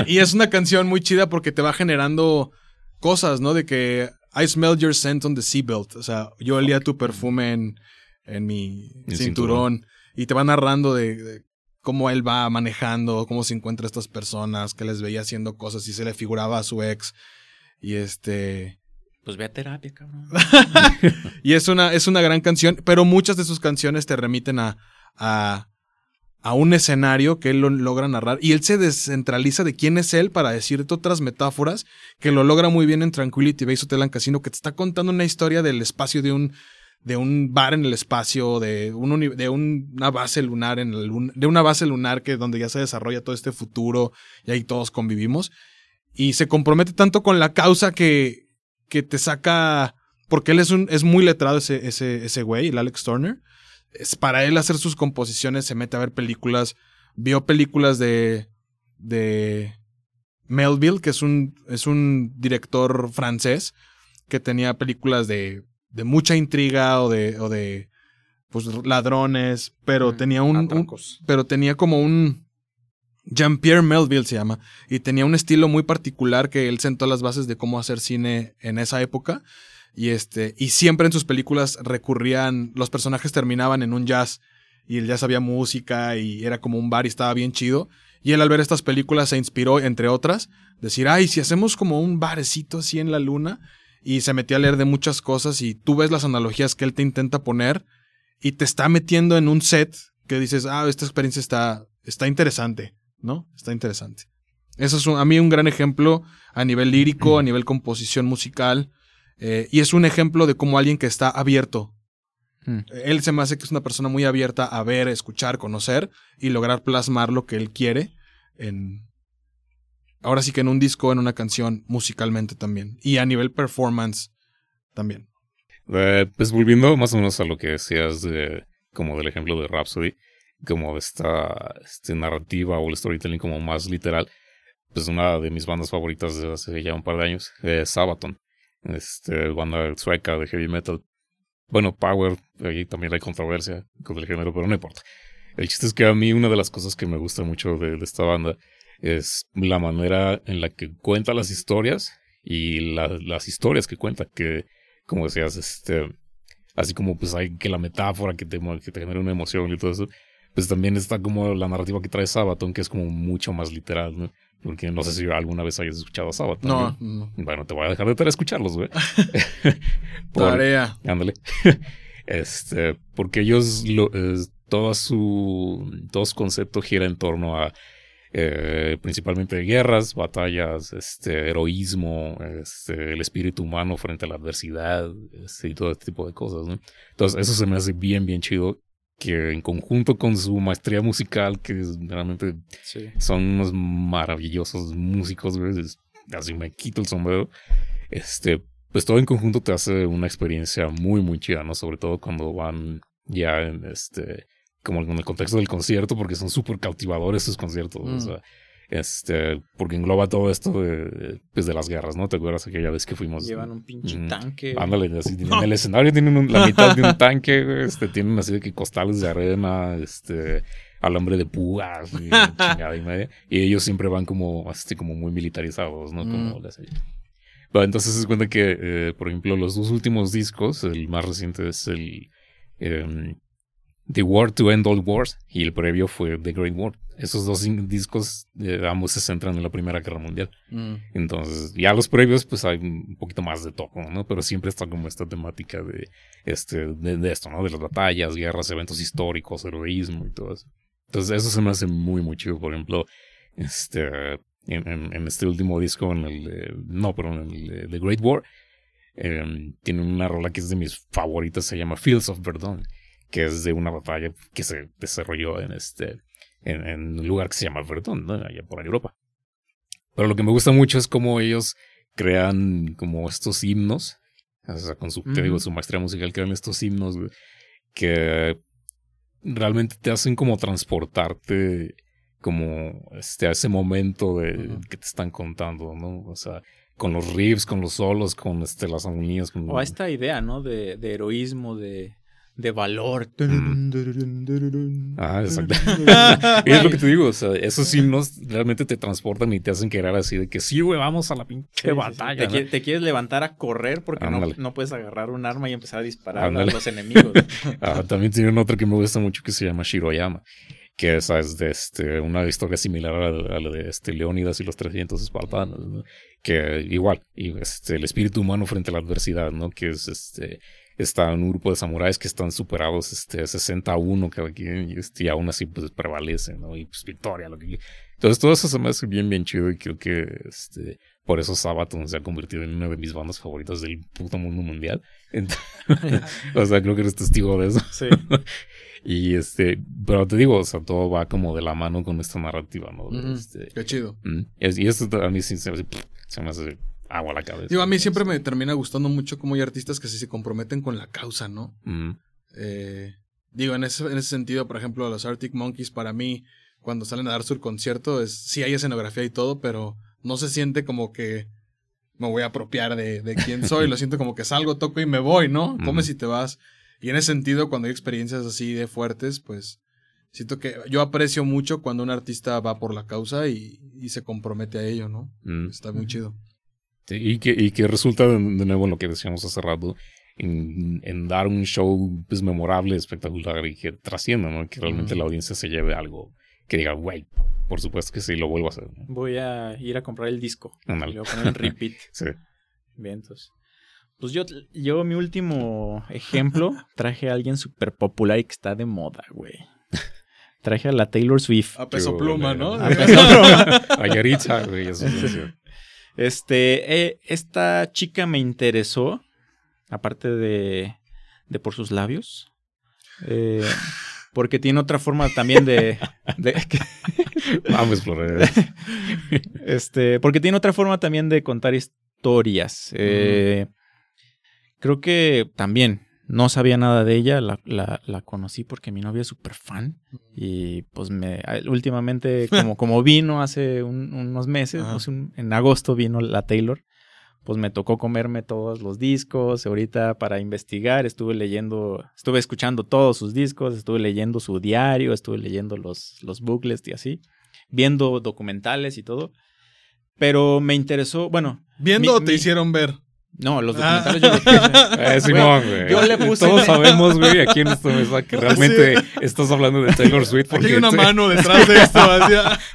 y es una canción muy chida porque te va generando cosas, ¿no? De que I smell your scent on the seatbelt. O sea, yo olía tu perfume en, en mi cinturón, Y te va narrando de cómo él va manejando, cómo se encuentra estas personas, que les veía haciendo cosas y se le figuraba a su ex. Y este. Pues ve a terapia, cabrón. y es una, es una gran canción, pero muchas de sus canciones te remiten a, a, a un escenario que él lo logra narrar. Y él se descentraliza de quién es él para decirte otras metáforas que lo logra muy bien en Tranquility Base Hotel and Casino, que te está contando una historia del espacio de un de un bar en el espacio, de, un, de una base lunar en el, de una base lunar que donde ya se desarrolla todo este futuro y ahí todos convivimos. Y se compromete tanto con la causa que, que te saca. Porque él es un, es muy letrado ese, ese, ese güey, el Alex Turner. Es para él hacer sus composiciones, se mete a ver películas. Vio películas de. de. Melville, que es un, es un director francés que tenía películas de de mucha intriga o de, o de pues ladrones, pero tenía un, pero tenía como un Jean-Pierre Melville se llama y tenía un estilo muy particular que él sentó las bases de cómo hacer cine en esa época y este y siempre en sus películas recurrían los personajes terminaban en un jazz y el jazz había música y era como un bar y estaba bien chido y él al ver estas películas se inspiró entre otras decir ay si hacemos como un barecito así en la luna y se metió a leer de muchas cosas y tú ves las analogías que él te intenta poner y te está metiendo en un set que dices, ah, esta experiencia está, está interesante, ¿no? Está interesante. Eso es a mí un gran ejemplo a nivel lírico, a nivel composición musical, eh, y es un ejemplo de cómo alguien que está abierto Hmm. Él se me hace que es una persona muy abierta a ver, escuchar, conocer y lograr plasmar lo que él quiere en... Ahora sí que en un disco, en una canción, musicalmente también. Y a nivel performance también. Eh, pues volviendo más o menos a lo que decías de, como del ejemplo de Rhapsody, como esta, esta narrativa o el storytelling como más literal, pues una de mis bandas favoritas desde hace ya un par de años es Sabaton, este, banda sueca de heavy metal bueno, Power, ahí también hay controversia con el género, pero no importa. El chiste es que a mí una de las cosas que me gusta mucho de, esta banda es la manera en la que cuenta las historias y las historias que cuenta, que como decías, este, así como pues hay que la metáfora que te, que te genera una emoción y todo eso, pues también está como la narrativa que trae Sabaton, que es como mucho más literal, ¿no? Porque no sé si alguna vez hayas escuchado a Sabaton. No, Bueno, te voy a dejar de escucharlos, güey. Tarea. Ándale. este, porque ellos, lo, todo, su, todo su concepto gira en torno a eh, principalmente guerras, batallas, este, heroísmo, este, el espíritu humano frente a la adversidad este, y todo este tipo de cosas. ¿no? Entonces, eso se me hace bien, bien chido que en conjunto con su maestría musical, que realmente son unos maravillosos músicos, así me quito el sombrero, este, pues todo en conjunto te hace una experiencia muy, muy chida, ¿no? Sobre todo cuando van ya en este, como en el contexto del concierto, porque son súper cautivadores sus conciertos, o mm. sea, este, porque engloba todo esto de, pues de las guerras, ¿no? ¿Te acuerdas aquella vez que fuimos? Llevan un pinche mm, tanque. Ándale, así, en el escenario tienen la mitad de un tanque, este, tienen así de que costales de arena, este, alambre de púas y chingada y media. Y ellos siempre van como, así como muy militarizados, ¿no? Como mm. las, bueno, entonces se cuenta que, eh, por ejemplo, los dos últimos discos, el más reciente es el em, The War to End All Wars y el previo fue The Great War esos dos discos eh, ambos se centran en la Primera Guerra Mundial. Mm. Entonces, ya los previos, pues hay un poquito más de todo, ¿no? Pero siempre está como esta temática de, este, de, esto, ¿no? De las batallas, guerras, eventos históricos, heroísmo y todo eso. Entonces, eso se me hace muy, muy chido. Por ejemplo, este, en, en, este último disco, en el, no, pero en el The Great War, em, tiene una rola que es de mis favoritas, se llama Fields of Verdun, que es de una batalla que se desarrolló en este en, un lugar que se llama Verdun, ¿no? allá por Europa. Pero lo que me gusta mucho es cómo ellos crean como estos himnos, o sea, con su, te digo, su maestría musical, crean estos himnos que realmente te hacen como transportarte como este, a ese momento de, que te están contando, ¿no? O sea, con los riffs, con los solos, con este, las armonías. Con... O a esta idea, ¿no? De, de heroísmo, de, de valor. Ah, exacto. es lo que te digo, o sea, esos himnos realmente te transportan y te hacen querer así de que sí, güey, vamos a la pinche batalla. Te, quieres levantar a correr porque no, no, puedes agarrar un arma y empezar a disparar a los enemigos. ah, también tienen otro que me gusta mucho que se llama Shiroyama que esa es de este, una historia similar a, la de este, Leónidas y los 300 espartanos, que igual, y este, el espíritu humano frente a la adversidad, ¿no? que es este, está un grupo de samuráis que están superados este, 60 a 1 cada quien y, este, y aún así pues prevalece, ¿no? Y pues victoria, lo que... Entonces todo eso se me hace bien, bien chido y creo que este, por eso Sabaton se ha convertido en una de mis bandas favoritas del puto mundo mundial. o sea, creo que eres testigo de eso. Sí. y este, pero te digo, o sea, todo va como de la mano con esta narrativa, ¿no? este, Qué chido. y esto a mí sí, se, se me hace agua a la cabeza. Digo, a mí siempre me termina gustando mucho cómo hay artistas que sí se comprometen con la causa, ¿no? Eh, digo, en ese, en ese sentido, por ejemplo, los Arctic Monkeys, para mí, cuando salen a dar su concierto, es, sí hay escenografía y todo, pero no se siente como que me voy a apropiar de, de quién soy, lo siento como que salgo, toco y me voy, ¿no? Come si te vas. Y en ese sentido, cuando hay experiencias así de fuertes, pues siento que yo aprecio mucho cuando un artista va por la causa y, y se compromete a ello, ¿no? Está muy chido. Este, y, que, y que resulta de, nuevo en lo que decíamos hace rato, en, en, dar un show pues, memorable, espectacular y que trascienda, ¿no? Que realmente la audiencia se lleve algo que diga, güey, por supuesto que sí, lo vuelvo a hacer. Voy a ir a comprar el disco. Y lo poner en repeat. sí. Bien, entonces. Pues yo, yo, mi último ejemplo, traje a alguien súper popular y que está de moda, güey. Traje a la Taylor Swift. A peso pluma, ¿no? A peso pluma. a Yaritza, güey. Eso este, eh, esta chica me interesó, aparte de, de por sus labios, Eh, porque tiene otra forma también de... Vamos a explorar. este, porque tiene otra forma también de contar historias. Eh, creo que también no sabía nada de ella, la, la, conocí porque mi novia es súper fan y pues me últimamente como, como vino hace unos meses, en agosto vino la Taylor, pues me tocó comerme todos los discos, ahorita para investigar estuve leyendo, estuve escuchando todos sus discos, estuve leyendo su diario, estuve leyendo los, los booklets y así, viendo documentales y todo, pero me interesó, bueno. ¿Viendo o te hicieron ver? No, los documentales yo los puse. Eh, Simón, güey. Yo le puse. Todos sabemos, güey, aquí en esta mesa que realmente estás hablando de Taylor Swift. Porque aquí hay una mano detrás de esto.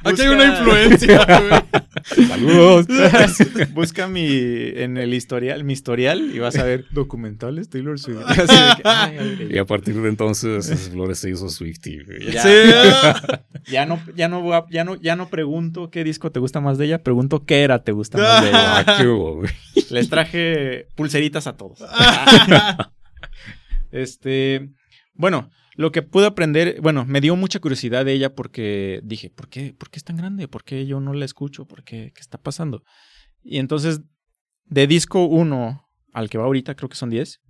aquí hay una influencia, güey. Saludos. Busca mi, en el historial, mi historial y vas a ver documentales Taylor Swift. y a partir de entonces, Flores se hizo Swifty, güey. Ya, sí. ya no, ya no, ya no, ya no pregunto qué disco te gusta más de ella, pregunto qué era te gusta más de ella. Ah, qué hubo, güey. Les traje pulseritas a todos. este, bueno, lo que pude aprender, bueno, me dio mucha curiosidad de ella porque dije, ¿por qué, ¿por qué es tan grande? ¿Por qué yo no la escucho? ¿Por qué? ¿Qué está pasando? Y entonces, de disco 1 al que va ahorita, creo que son 10,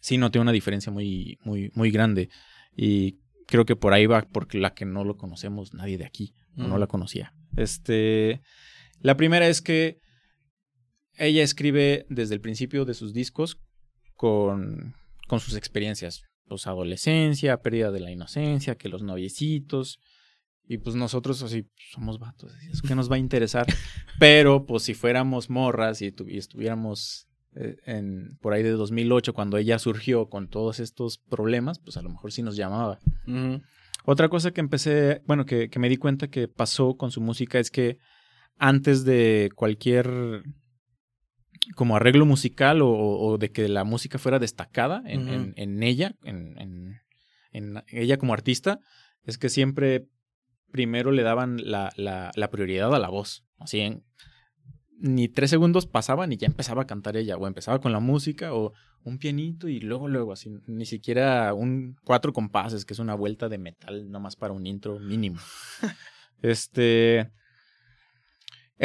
sí noté una diferencia muy, muy, muy grande. Y creo que por ahí va porque la que no lo conocemos nadie de aquí, no mm. la conocía. Este, la primera es que ella escribe desde el principio de sus discos con, con sus experiencias, pues adolescencia, pérdida de la inocencia, que los noviecitos, y pues nosotros así somos vatos, es que nos va a interesar, pero pues si fuéramos morras y, estuviéramos eh, en, por ahí de 2008, cuando ella surgió con todos estos problemas, pues a lo mejor sí nos llamaba. Otra cosa que empecé, bueno, que, que me di cuenta que pasó con su música es que antes de cualquier como arreglo musical o, de que la música fuera destacada en, en, ella, en, ella como artista, es que siempre primero le daban la, la, prioridad a la voz. Así ni tres segundos pasaban y ya empezaba a cantar ella, o empezaba con la música, o un pianito y luego, luego, así, ni siquiera un cuatro compases, que es una vuelta de metal nomás para un intro mínimo. este,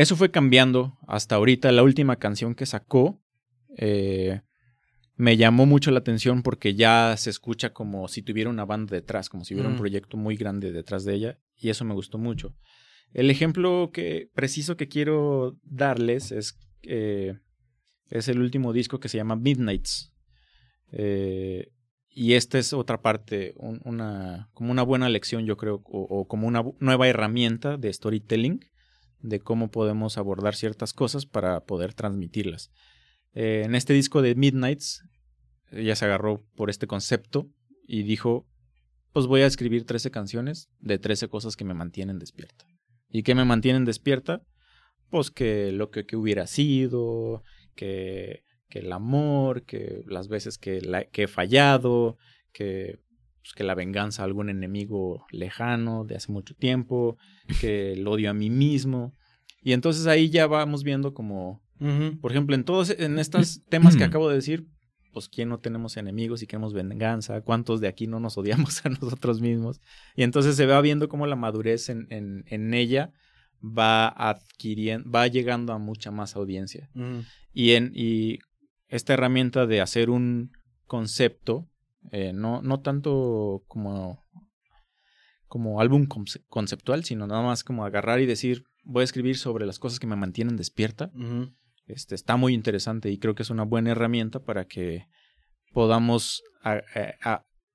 eso fue cambiando hasta ahorita. La última canción que sacó eh, me llamó mucho la atención porque ya se escucha como si tuviera una banda detrás, como si hubiera un mm. proyecto muy grande detrás de ella, y eso me gustó mucho. El ejemplo que, preciso que quiero darles es, eh, es el último disco que se llama Midnights. Eh, y esta es otra parte, una, como una buena lección, yo creo, o, como una nueva herramienta de storytelling de cómo podemos abordar ciertas cosas para poder transmitirlas. Eh, en este disco de Midnights, ella se agarró por este concepto y dijo, pues voy a escribir 13 canciones de 13 cosas que me mantienen despierta. ¿Y qué me mantienen despierta? Pues que lo que, hubiera sido, que, que, el amor, que las veces que, he fallado, que pues, que la venganza a algún enemigo lejano de hace mucho tiempo, que el odio a mí mismo. Y entonces ahí ya vamos viendo como, por ejemplo, en todos en estos temas que acabo de decir, pues quién no tenemos enemigos y queremos venganza, cuántos de aquí no nos odiamos a nosotros mismos. Y entonces se va viendo como la madurez en, en, en ella va adquiriendo, va llegando a mucha más audiencia. y, en, y esta herramienta de hacer un concepto eh, no, no tanto como, como álbum conceptual, sino nada más como agarrar y decir, voy a escribir sobre las cosas que me mantienen despierta. este, está muy interesante y creo que es una buena herramienta para que podamos,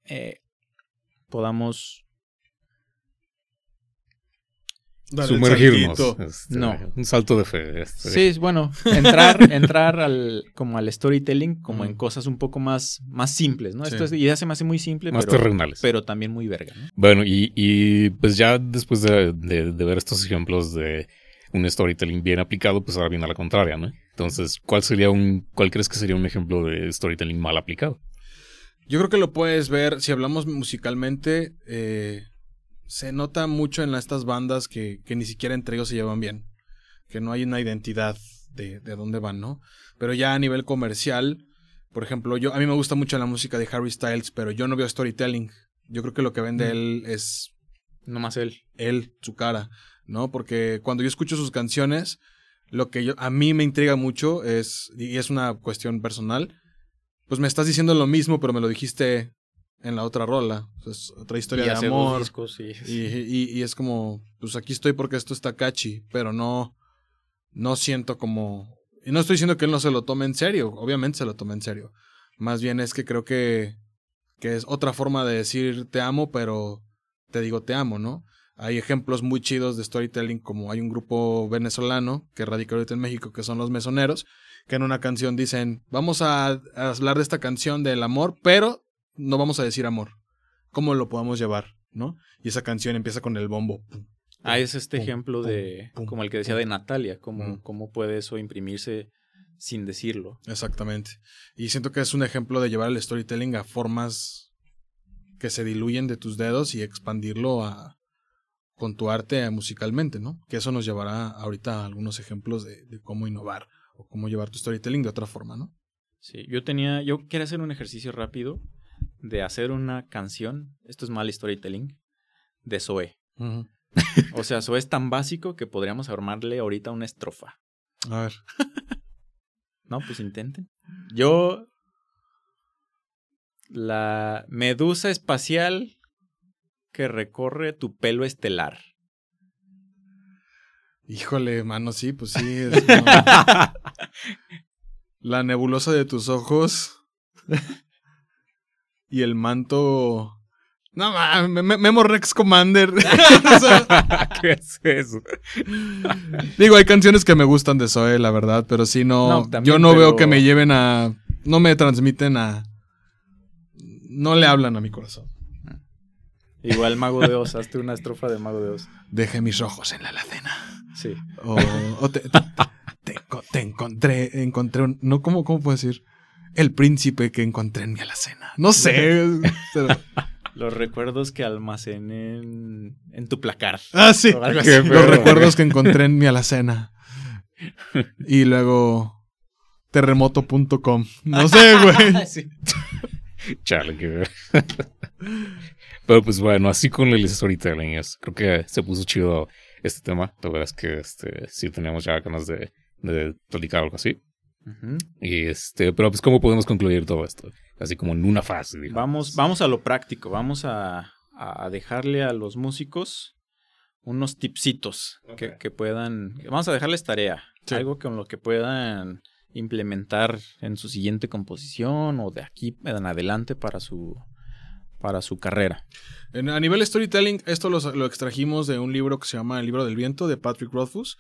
eh, podamos sumergirnos. Este, no. Un salto de fe. Este. Sí, bueno, entrar, entrar al, como al storytelling, como en cosas un poco más, más simples, ¿no? Esto es, idea se me hace muy simple, más pero, terrenales. pero también muy verga. Bueno, y, y, pues ya después de, de, ver estos ejemplos de un storytelling bien aplicado, pues ahora viene a la contraria, ¿no? Entonces, ¿cuál sería un, cuál crees que sería un ejemplo de storytelling mal aplicado? Yo creo que lo puedes ver, si hablamos musicalmente, eh, se nota mucho en estas bandas que, que, ni siquiera entre ellos se llevan bien. Que no hay una identidad de, de dónde van, ¿no? Pero ya a nivel comercial, Por ejemplo, yo a mí me gusta mucho la música de Harry Styles, pero yo no veo storytelling. Yo creo que lo que vende él es no más él. Él, su cara, ¿no? Porque cuando yo escucho sus canciones, lo que yo, a mí me intriga mucho es, y es una cuestión personal, pues me estás diciendo lo mismo, pero me lo dijiste en la otra rola. Es otra historia de amor. y, y, es como, pues aquí estoy porque esto está catchy, pero no, no siento como... Y no estoy diciendo que él no se lo tome en serio, obviamente se lo tome en serio. Más bien es que creo que, que es otra forma de decir te amo, pero te digo te amo, ¿no? Hay ejemplos muy chidos de storytelling, como hay un grupo venezolano que radica ahorita en México, que son los mesoneros, que en una canción dicen, vamos a, hablar de esta canción del amor, pero no vamos a decir amor. ¿Cómo lo podamos llevar? ¿No? Y esa canción empieza con el bombo. ah, es este ejemplo de, como el que decía de Natalia, cómo, cómo puede eso imprimirse sin decirlo. Exactamente. Y siento que es un ejemplo de llevar el storytelling a formas que se diluyen de tus dedos y expandirlo a, con tu arte musicalmente, ¿no? Que eso nos llevará ahorita a algunos ejemplos de, cómo innovar o cómo llevar tu storytelling de otra forma, ¿no? Sí, yo tenía, yo quería hacer un ejercicio rápido de hacer una canción, esto es mal storytelling, de Zoe. o sea, Zoe es tan básico que podríamos armarle ahorita una estrofa. A ver. no, pues intenten. Yo la medusa espacial que recorre tu pelo estelar. Híjole, mano, sí, pues sí. la nebulosa de tus ojos. Y el manto. No mames, Memo Rex Commander. ¿Qué es eso? Digo, hay canciones que me gustan de Zoe, la verdad, pero sí no. yo no veo que me lleven a. No me transmiten a no le hablan a mi corazón. Igual Mago de Oz, hazte una estrofa de Mago de Oz. Deje mis ojos en la alacena. Sí. O, te, encontré, encontré un, no, ¿cómo, ¿cómo puedo decir? El príncipe que encontré en mi alacena. No sé. Los recuerdos que almacené en, tu placar. Ah, sí. Los recuerdos que encontré en mi alacena. Y luego terremoto.com. No sé, güey. Sí. Chale, que Pero pues bueno, así con el storytelling, es, creo que se puso chido este tema. La verdad es que este, sí teníamos ya ganas de, de platicar algo así. Y este, pero pues cómo podemos concluir todo esto, así como en una fase. Vamos, vamos a lo práctico, vamos a, a dejarle a los músicos unos tipsitos que, que, puedan, vamos a dejarles tarea, algo con lo que puedan implementar en su siguiente composición o de aquí en adelante para su, para su carrera. En, a nivel storytelling, esto lo, extrajimos de un libro que se llama El libro del viento de Patrick Rothfuss,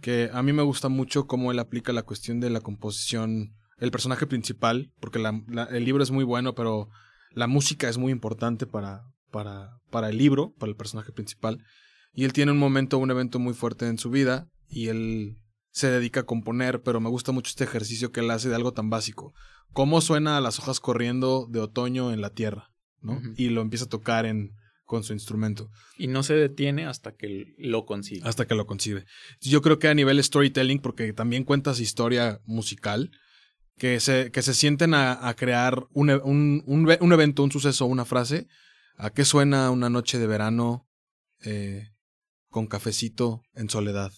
que a mí me gusta mucho cómo él aplica la cuestión de la composición, el personaje principal, porque el libro es muy bueno, pero la música es muy importante para, para, para el libro, para el personaje principal. Y él tiene un momento, un evento muy fuerte en su vida, y él se dedica a componer, pero me gusta mucho este ejercicio que él hace de algo tan básico. Cómo suena las hojas corriendo de otoño en la tierra, ¿no? Y lo empieza a tocar en, con su instrumento. Y no se detiene hasta que lo consigue. Hasta que lo concibe. Yo creo que a nivel storytelling, porque también cuentas historia musical, que se, que se sienten a, crear un, un, un, evento, un suceso, una frase. ¿A qué suena una noche de verano eh, con cafecito en soledad?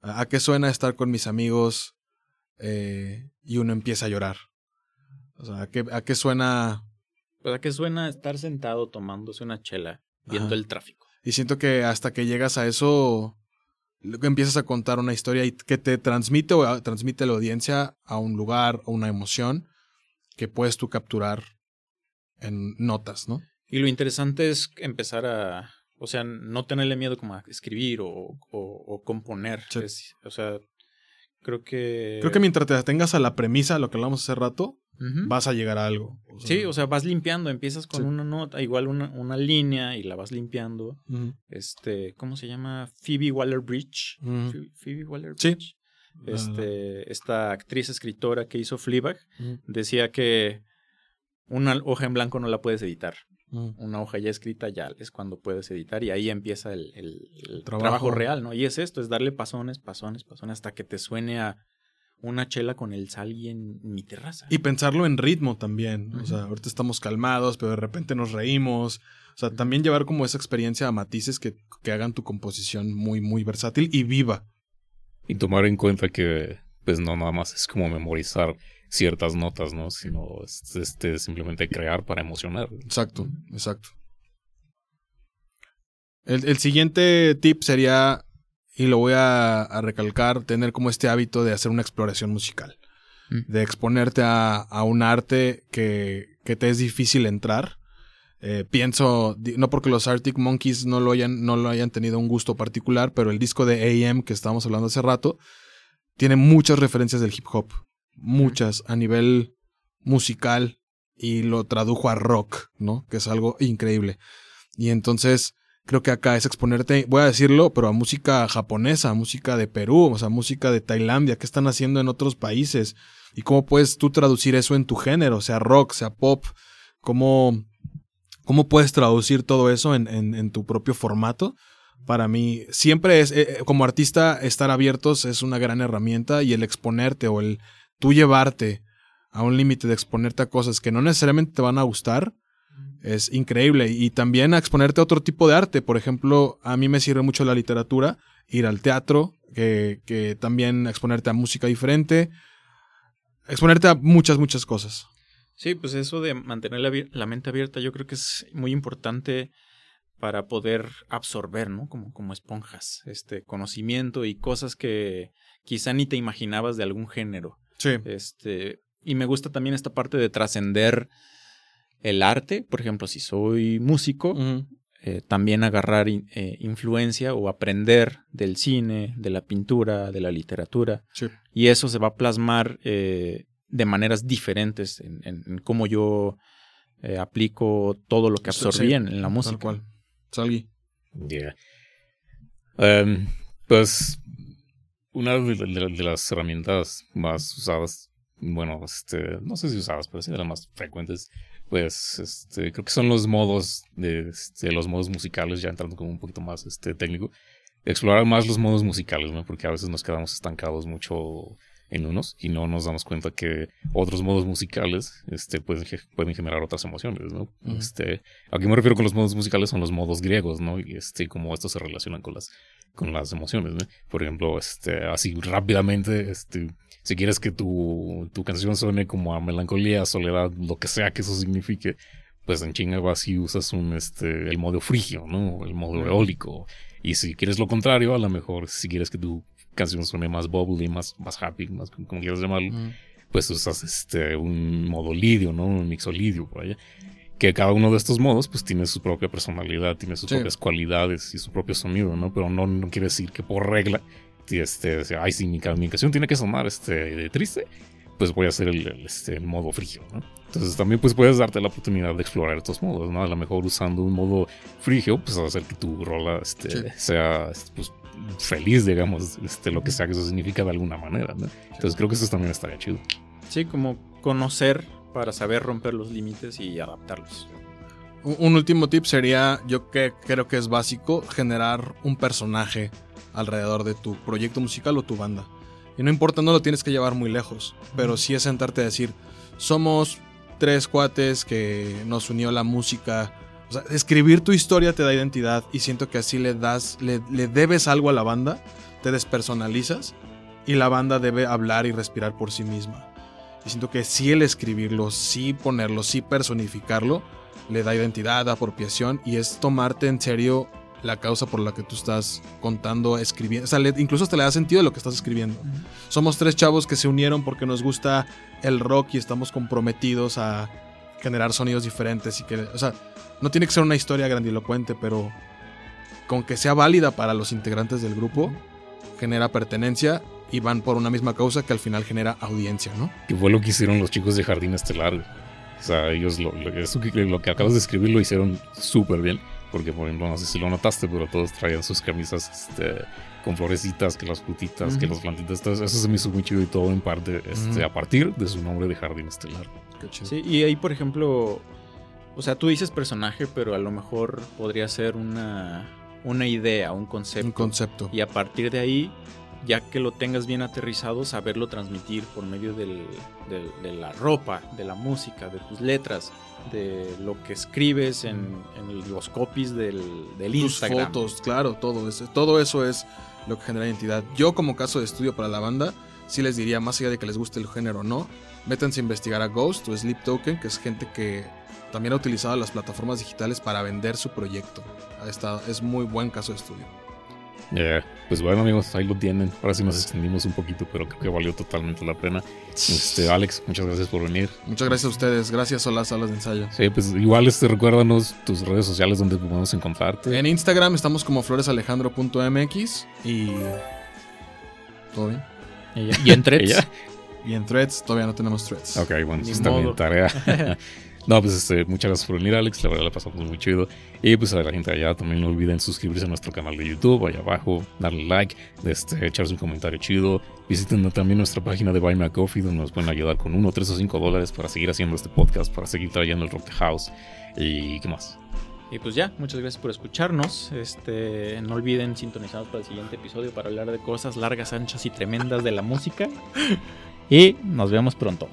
¿A qué suena estar con mis amigos eh, y uno empieza a llorar? O sea, ¿a qué, a qué suena? Pues a qué suena estar sentado tomándose una chela, viendo el tráfico. Y siento que hasta que llegas a eso, empiezas a contar una historia y que te transmite o transmite a la audiencia a un lugar o una emoción que puedes tú capturar en notas, ¿no? Y lo interesante es empezar a, o sea, no tenerle miedo como a escribir o, o, componer. o sea, creo que... Creo que mientras te tengas a la premisa, lo que hablamos hace rato, vas a llegar a algo. sí, o sea, vas limpiando, empiezas con una nota, igual una, una, línea y la vas limpiando. Este, ¿cómo se llama? Phoebe Waller-Bridge. Phoebe Waller-Bridge. Este, esta actriz escritora que hizo Fleabag decía que una hoja en blanco no la puedes editar. Una hoja ya escrita ya es cuando puedes editar y ahí empieza el, trabajo. real, ¿no? Y es esto, es darle pasones, pasones, pasones hasta que te suene a una chela con el sal en mi terraza. Y pensarlo en ritmo también. O sea, ahorita estamos calmados, pero de repente nos reímos. O sea, también llevar como esa experiencia a matices que, que hagan tu composición muy, muy versátil y viva. Y tomar en cuenta que, pues no nada más es como memorizar ciertas notas, ¿no? Sino este, simplemente crear para emocionar. Exacto, exacto. El, el siguiente tip sería y lo voy a, recalcar, tener como este hábito de hacer una exploración musical, mm. de exponerte a, un arte que, que, te es difícil entrar. Eh, pienso, no porque los Arctic Monkeys no lo, hayan, no lo hayan tenido un gusto particular, pero el disco de AM que estábamos hablando hace rato tiene muchas referencias del hip hop, muchas a nivel musical y lo tradujo a rock, ¿no? Que es algo increíble. Y entonces creo que acá es exponerte, voy a decirlo, pero a música japonesa, música de Perú, o sea, música de Tailandia, qué están haciendo en otros países y cómo puedes tú traducir eso en tu género, sea rock, sea pop, cómo, cómo puedes traducir todo eso en, en, tu propio formato. Para mí, siempre es, eh, como artista, estar abiertos es una gran herramienta y el exponerte o el tú llevarte a un límite de exponerte a cosas que no necesariamente te van a gustar, es increíble. Y también a exponerte a otro tipo de arte. Por ejemplo, a mí me sirve mucho la literatura, ir al teatro, que, que también exponerte a música diferente, exponerte a muchas, muchas cosas. Sí, pues eso de mantener la, mente abierta yo creo que es muy importante para poder absorber, ¿no? Como, como esponjas, este conocimiento y cosas que quizá ni te imaginabas de algún género. Sí. Este, y me gusta también esta parte de trascender el arte, por ejemplo, si soy músico, eh, también agarrar eh, influencia o aprender del cine, de la pintura, de la literatura. Y eso se va a plasmar eh, de maneras diferentes en, cómo yo aplico todo lo que absorbí en, la música. Tal cual. Salgui. Em, pues una de, las herramientas más usadas, bueno, este, no sé si usadas, pero sí de las más frecuentes, pues este, creo que son los modos de este, los modos musicales, ya entrando como un poquito más este, técnico, explorar más los modos musicales, ¿no? Porque a veces nos quedamos estancados mucho en unos y no nos damos cuenta que otros modos musicales este, pueden, pueden generar otras emociones, ¿no? este, a qué me refiero con los modos musicales son los modos griegos, ¿no? Y este, cómo estos se relacionan con las, con las emociones, ¿no? Por ejemplo, este, así rápidamente, este, si quieres que tu, tu canción suene como a melancolía, soledad, lo que sea que eso signifique, pues en chinga vas y usas un, este, el modo frigio, ¿no? El modo eólico. Y si quieres lo contrario, a lo mejor si quieres que tu canción suene más bubbly, más, más happy, más como quieras llamarlo, pues usas este, un modo lidio, ¿no? Un mixolidio, vaya. Que cada uno de estos modos, pues tiene su propia personalidad, tiene sus propias cualidades y su propio sonido, ¿no? Pero no, no quiere decir que por regla este, ay, si mi comunicación tiene que sonar este, triste, pues voy a hacer el, este, modo frigio, ¿no? Entonces también pues puedes darte la oportunidad de explorar estos modos, ¿no? A lo mejor usando un modo frigio, pues hacer que tu rola este, sea pues, feliz, digamos, este, lo que sea que eso significa de alguna manera, ¿no? Entonces creo que eso también estaría chido. Sí, como conocer para saber romper los límites y adaptarlos. Un último tip sería, yo que creo que es básico, generar un personaje alrededor de tu proyecto musical o tu banda. Y no importa, no lo tienes que llevar muy lejos, pero sí es sentarte a decir, somos tres cuates que nos unió la música. O sea, escribir tu historia te da identidad y siento que así le das, le, le debes algo a la banda, te despersonalizas y la banda debe hablar y respirar por sí misma. Y siento que sí el escribirlo, sí ponerlo, sí personificarlo, le da identidad, apropiación y es tomarte en serio la causa por la que tú estás contando, escribiendo. O sea, incluso hasta le da sentido lo que estás escribiendo. Somos tres chavos que se unieron porque nos gusta el rock y estamos comprometidos a generar sonidos diferentes y que, o sea, no tiene que ser una historia grandilocuente, pero con que sea válida para los integrantes del grupo, genera pertenencia y van por una misma causa que al final genera audiencia, ¿no? Que fue lo que hicieron los chicos de Jardín Estelar. O sea, ellos lo, lo que acabas de escribir lo hicieron súper bien. Porque, por ejemplo, no sé si lo notaste, pero todos traían sus camisas este, con florecitas, que las frutitas, que las plantitas. eso se me hizo muy chido y todo en parte este, a partir de su nombre de Jardín Estelar. Sí, y ahí, por ejemplo, o sea, tú dices personaje, pero a lo mejor podría ser una, una idea, un concepto. Un concepto. Y a partir de ahí ya que lo tengas bien aterrizado, saberlo transmitir por medio del, de la ropa, de la música, de tus letras, de lo que escribes en, los copies del, del Tus Instagram. fotos, claro, todo eso, todo eso es lo que genera identidad. Yo como caso de estudio para la banda, sí les diría, más allá de que les guste el género o no, métanse a investigar a Ghost o Sleep Token, que es gente que también ha utilizado las plataformas digitales para vender su proyecto. es muy buen caso de estudio. Pues bueno amigos, ahí lo tienen. Ahora sí nos extendimos un poquito, pero creo que valió totalmente la pena. Este, Alex, muchas gracias por venir. Muchas gracias a ustedes, gracias a las salas de ensayo. Sí, pues igual este, recuérdanos tus redes sociales donde podemos encontrarte. En Instagram estamos como floresalejandro.mx y... ¿Todo bien? ¿Y en threads? y en threads, todavía no tenemos threads. Ok, bueno, pues también tarea. No, pues este, muchas gracias por venir, Alex. La verdad la pasamos muy chido. Y pues a la gente allá también no olviden suscribirse a nuestro canal de YouTube, allá abajo, darle like, este, echarse un comentario chido. Visiten también nuestra página de Buy Me a Coffee, donde nos pueden ayudar con uno, tres o cinco dólares para seguir haciendo este podcast, para seguir trayendo el Rock House. Y qué más. Y pues ya, muchas gracias por escucharnos. Este, no olviden sintonizarnos para el siguiente episodio para hablar de cosas largas, anchas y tremendas de la música. Y nos vemos pronto.